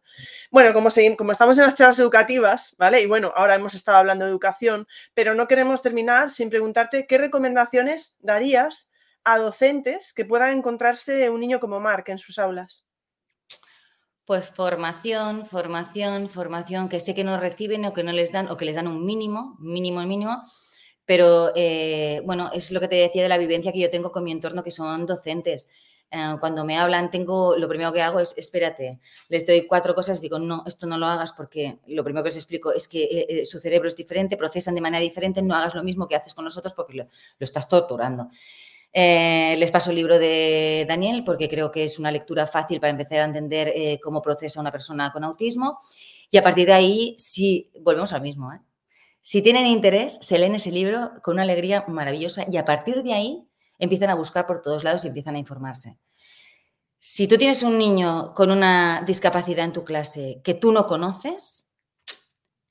Bueno, como, como estamos en las charlas educativas, ¿vale? Y bueno, ahora hemos estado hablando de educación, pero no queremos terminar sin preguntarte qué recomendaciones darías a docentes que puedan encontrarse un niño como Mark en sus aulas. Pues formación, formación, formación, que sé que no reciben o que no les dan, o que les dan un mínimo, mínimo, mínimo, pero eh, bueno, es lo que te decía de la vivencia que yo tengo con mi entorno, que son docentes. Eh, cuando me hablan, tengo, lo primero que hago es, espérate, les doy cuatro cosas, digo, no, esto no lo hagas porque lo primero que os explico es que eh, eh, su cerebro es diferente, procesan de manera diferente, no hagas lo mismo que haces con nosotros porque lo, estás torturando. les paso el libro de Daniel porque creo que es una lectura fácil para empezar a entender cómo procesa una persona con autismo. Y a partir de ahí, si volvemos al mismo, si tienen interés, se leen ese libro con una alegría maravillosa y a partir de ahí empiezan a buscar por todos lados y empiezan a informarse. Si tú tienes un niño con una discapacidad en tu clase que tú no conoces,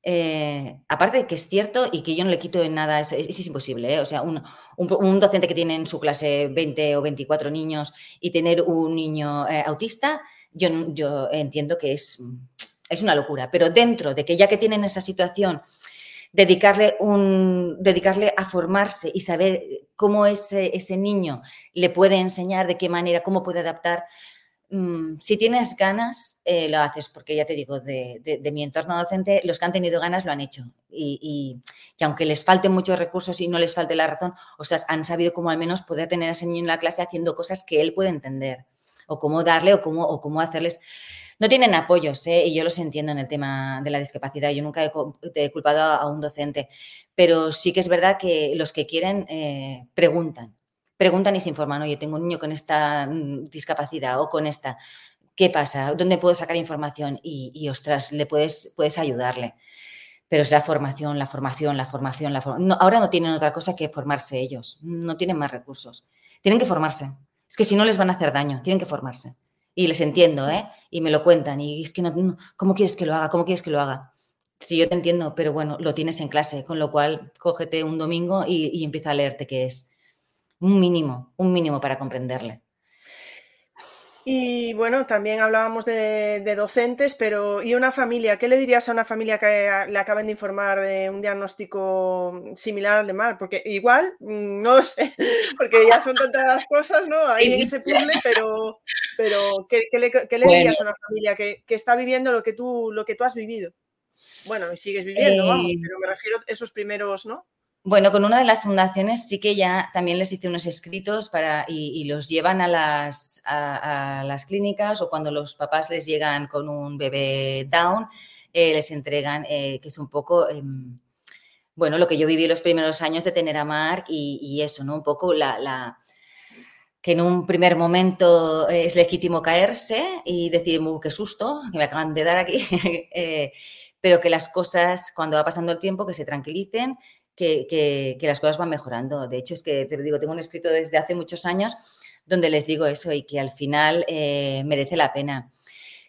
eh, aparte de que es cierto y que yo no le quito en nada, es, es, imposible. ¿eh? O sea, un, docente que tiene en su clase 20 o 24 niños y tener un niño eh, autista, yo, entiendo que es una locura. Pero dentro de que ya que tienen esa situación, dedicarle, un, dedicarle a formarse y saber cómo ese, ese niño le puede enseñar, de qué manera, cómo puede adaptar. Mm, si tienes ganas, eh, lo haces, porque ya te digo, de, mi entorno docente, los que han tenido ganas lo han hecho. Y, aunque les falten muchos recursos y no les falte la razón, o sea, han sabido cómo al menos poder tener a ese niño en la clase haciendo cosas que él puede entender, o cómo darle, o cómo, o cómo hacerles no tienen apoyos, ¿eh? y yo los entiendo en el tema de la discapacidad. Yo nunca he, culpado a un docente, pero sí que es verdad que los que quieren eh, preguntan. Preguntan y se informan, oye, tengo un niño con esta mm, discapacidad o con esta. ¿Qué pasa? ¿Dónde puedo sacar información? Y, ostras, le puedes, puedes ayudarle. Pero es la formación, la formación, la formación, la formación. ahora no tienen otra cosa que formarse ellos. No tienen más recursos. Tienen que formarse. Es que si no les van a hacer daño, tienen que formarse. Y les entiendo, ¿eh? Y me lo cuentan. Y es que no, ¿cómo quieres que lo haga? ¿Cómo quieres que lo haga? Sí, yo te entiendo, pero bueno, lo tienes en clase, con lo cual cógete un domingo y, y empieza a leerte qué es. Un mínimo, un mínimo para comprenderle. Y bueno, también hablábamos de, docentes, pero ¿y una familia? ¿Qué le dirías a una familia que le acaban de informar de un diagnóstico similar al de Mar? Porque igual, mm, no sé, porque ya son tantas las cosas, ¿no? Ahí en ese puzzle, pero, pero ¿qué, le, dirías a una familia que, está viviendo lo que, tú, lo que tú has vivido? Bueno, y sigues viviendo, vamos, eh, pero me refiero a esos primeros, ¿no? Bueno, con una de las fundaciones sí que ya también les hice unos escritos para, y, los llevan a las, a, las, clínicas o cuando los papás les llegan con un bebé down, eh, les entregan, eh, que es un poco, em, bueno, lo que yo viví los primeros años de tener a Mark y, eso, ¿no? Un poco la, la, que en un primer momento es legítimo caerse y decir, qué susto, que me acaban de dar aquí, eh, pero que las cosas, cuando va pasando el tiempo, que se tranquilicen que, las cosas van mejorando. De hecho, es que te digo, tengo un escrito desde hace muchos años donde les digo eso y que al final eh, merece la pena.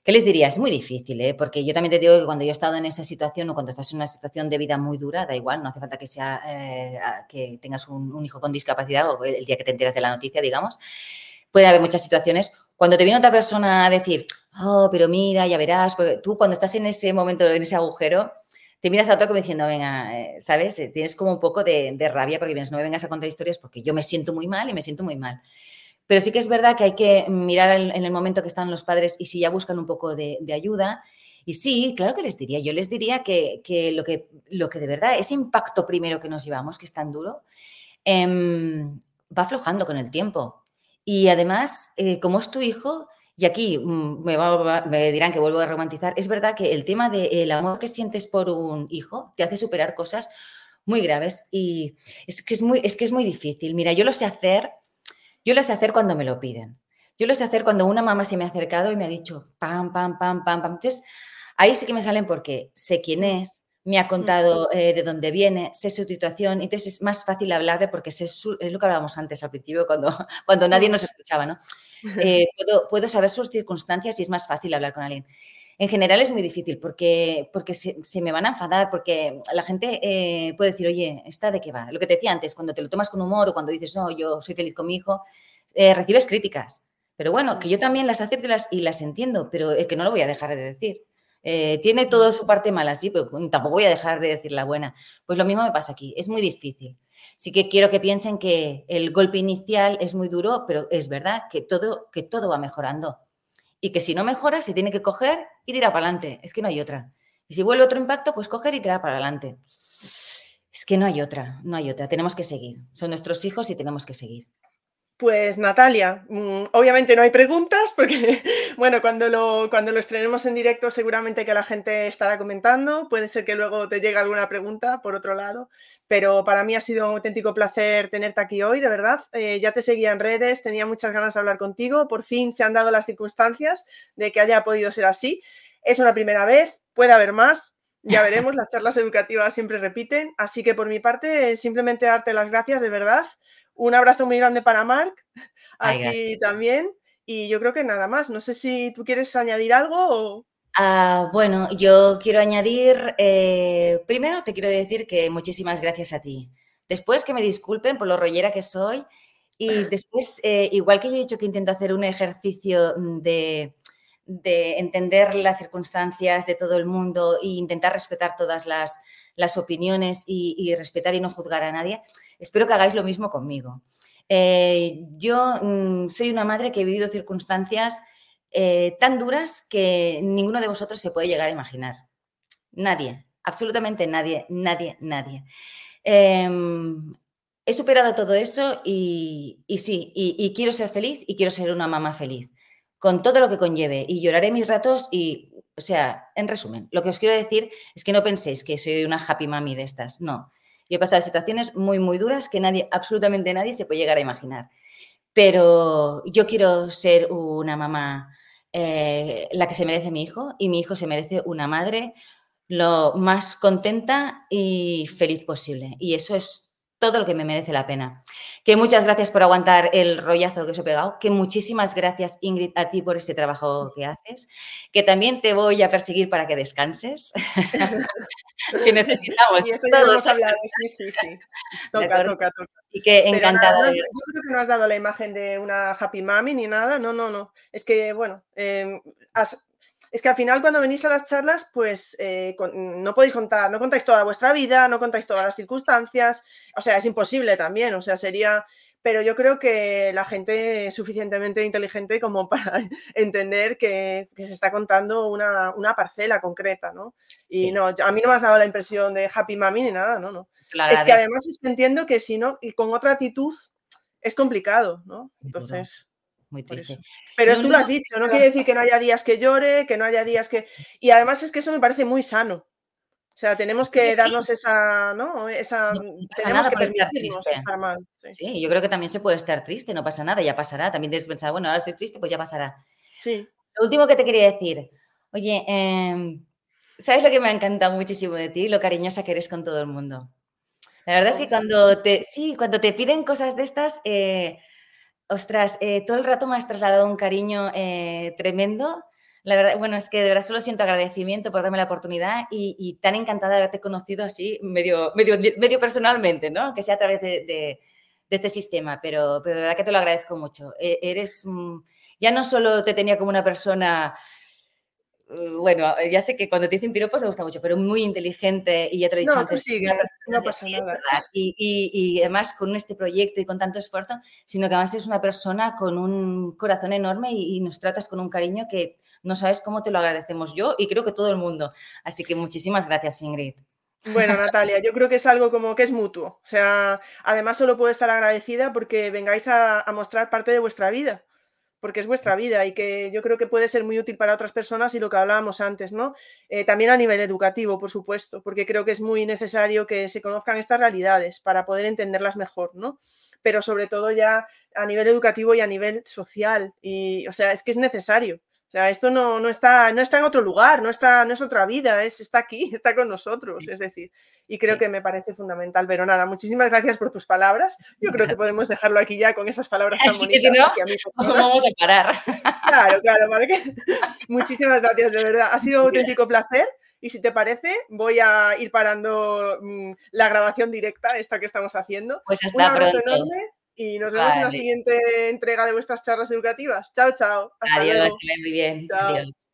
¿Qué les diría? Es muy difícil, ¿eh? porque yo también te digo que cuando yo he estado en esa situación o cuando estás en una situación de vida muy dura, da igual, no hace falta que sea eh, que tengas un, hijo con discapacidad o el día que te enteras de la noticia, digamos. Puede haber muchas situaciones. Cuando te viene otra persona a decir, oh, pero mira, ya verás, porque tú cuando estás en ese momento, en ese agujero, te miras a otro como diciendo, venga, eh, ¿sabes? Eh, tienes como un poco de, rabia porque no me vengas a contar historias porque yo me siento muy mal y me siento muy mal. Pero sí que es verdad que hay que mirar en el momento que están los padres y si ya buscan un poco de, ayuda. Y sí, claro que les diría, yo les diría que, lo que lo que de verdad, ese impacto primero que nos llevamos, que es tan duro, em, va aflojando con el tiempo. Y además, eh, como es tu hijo, y aquí mm, me, dirán que vuelvo a romantizar. Es verdad que el tema del amor que sientes por un hijo te hace superar cosas muy graves y es que es muy, es que es muy difícil. Mira, yo lo sé hacer, yo lo sé hacer cuando me lo piden. Yo lo sé hacer cuando una mamá se me ha acercado y me ha dicho pam, pam, pam, pam, pam. Entonces, ahí sí que me salen porque sé quién es, me ha contado eh, de dónde viene, sé su situación, entonces es más fácil hablarle porque sé es lo que hablábamos antes al principio cuando, cuando nadie nos escuchaba, ¿no? Eh, puedo, saber sus circunstancias y es más fácil hablar con alguien. En general es muy difícil porque, porque se, me van a enfadar, porque la gente eh, puede decir, oye, ¿esta de qué va? Lo que te decía antes, cuando te lo tomas con humor o cuando dices, no, yo soy feliz con mi hijo, recibes críticas. Pero bueno, que yo también las acepto y las, y las entiendo, pero es que no lo voy a dejar de decir. Eh, tiene todo su parte mala, sí, pero tampoco voy a dejar de decir la buena. Pues lo mismo me pasa aquí, es muy difícil. Sí que quiero que piensen que el golpe inicial es muy duro, pero es verdad que todo, que todo va mejorando. Y que si no mejora, se tiene que coger y tirar para adelante. Es que no hay otra. Y si vuelve otro impacto, pues coger y tirar para adelante. Es que no hay otra, no hay otra. Tenemos que seguir. Son nuestros hijos y tenemos que seguir. Pues Natalia, mm, obviamente no hay preguntas porque, bueno, cuando lo, cuando lo estrenemos en directo seguramente que la gente estará comentando, puede ser que luego te llegue alguna pregunta por otro lado, pero para mí ha sido un auténtico placer tenerte aquí hoy, de verdad. Eh, ya te seguía en redes, tenía muchas ganas de hablar contigo, por fin se han dado las circunstancias de que haya podido ser así. Es una primera vez, puede haber más, ya veremos, las charlas educativas siempre repiten, así que por mi parte simplemente darte las gracias de verdad un abrazo muy grande para Marc, así también. Y yo creo que nada más. No sé si tú quieres añadir algo o... Ah, bueno, yo quiero añadir, eh, primero te quiero decir que muchísimas gracias a ti. Después que me disculpen por lo rollera que soy. Y después, eh, igual que yo he dicho que intento hacer un ejercicio de, entender las circunstancias de todo el mundo e intentar respetar todas las, opiniones y, respetar y no juzgar a nadie, Espero que hagáis lo mismo conmigo. Eh, yo mm, soy una madre que he vivido circunstancias eh, tan duras que ninguno de vosotros se puede llegar a imaginar. Nadie, absolutamente nadie, nadie, nadie. Em, he superado todo eso y, sí, y, quiero ser feliz y quiero ser una mamá feliz, con todo lo que conlleve. Y lloraré mis ratos y, o sea, en resumen, lo que os quiero decir es que no penséis que soy una happy mami de estas, no. Yo he pasado situaciones muy, muy duras que nadie, absolutamente nadie se puede llegar a imaginar. Pero yo quiero ser una mamá eh, la que se merece mi hijo y mi hijo se merece una madre lo más contenta y feliz posible. Y eso es todo lo que me merece la pena. Que muchas gracias por aguantar el rollazo que os he pegado. Que muchísimas gracias, Ingrid, a ti por este trabajo que haces. Que también te voy a perseguir para que descanses. que necesitamos. Y todos. Sí, sí, sí. Toca, toca, toca. Y que encantada. yo creo que no has dado la imagen de una happy mami ni nada. No, no, no. Es que, bueno, eh, has, es que al final cuando venís a las charlas, pues eh, no podéis contar, no contáis toda vuestra vida, no contáis todas las circunstancias, o sea, es imposible también, o sea, sería, pero yo creo que la gente es suficientemente inteligente como para entender que, se está contando una, parcela concreta, ¿no? Y no, a mí no me has dado la impresión de happy mami ni nada, no, no. es que además entiendo que si no, y con otra actitud es complicado, ¿no? Entonces muy triste. Pero tú lo has dicho, no quiere decir que no haya días que llore, que no haya días que... Y además es que eso me parece muy sano. O sea, tenemos que darnos esa, ¿no? Esa, pasa nada por estar triste. sí. yo creo que también se puede estar triste, no pasa nada, ya pasará. También tienes que pensar, bueno, ahora estoy triste, pues ya pasará. Sí. Lo último que te quería decir, oye, em, ¿sabes lo que me ha encantado muchísimo de ti? Lo cariñosa que eres con todo el mundo. La verdad es que cuando te, sí, cuando te piden cosas de estas, eh, Ostras, eh, todo el rato me has trasladado un cariño eh, tremendo. La verdad, bueno, es que de verdad solo siento agradecimiento por darme la oportunidad y, tan encantada de haberte conocido así, medio, medio, medio personalmente, ¿no? Que sea a través de, este sistema, pero, pero, de verdad que te lo agradezco mucho. E, eres, mm, ya no solo te tenía como una persona bueno, ya sé que cuando te dicen piropos me gusta mucho, pero muy inteligente y ya te he dicho antes. no pasa nada. Y, además con este proyecto y con tanto esfuerzo, sino que además es una persona con un corazón enorme y, nos tratas con un cariño que no sabes cómo te lo agradecemos yo y creo que todo el mundo. Así que muchísimas gracias, Ingrid. Bueno, Natalia, yo creo que es algo como que es mutuo. O sea, además solo puedo estar agradecida porque vengáis a mostrar parte de vuestra vida porque es vuestra vida y que yo creo que puede ser muy útil para otras personas y lo que hablábamos antes, ¿no? Eh, también a nivel educativo, por supuesto, porque creo que es muy necesario que se conozcan estas realidades para poder entenderlas mejor, ¿no? Pero sobre todo ya a nivel educativo y a nivel social. Y, o sea, es que es necesario. O sea, esto no, no, está, no está en otro lugar, no, está, no es otra vida, es, está aquí, está con nosotros. Es decir, y creo que me parece fundamental. Pero nada, muchísimas gracias por tus palabras. Yo creo que podemos dejarlo aquí ya con esas palabras tan bonitas. Si no, vamos a parar. Claro, claro, ¿vale? muchísimas gracias, de verdad. Ha sido un auténtico placer. Y si te parece, voy a ir parando mm, la grabación directa, esta que estamos haciendo. Pues hasta un pronto. enorme y nos vemos en la siguiente entrega de vuestras charlas educativas. Chao, chao. Adiós, que muy bien. Adiós.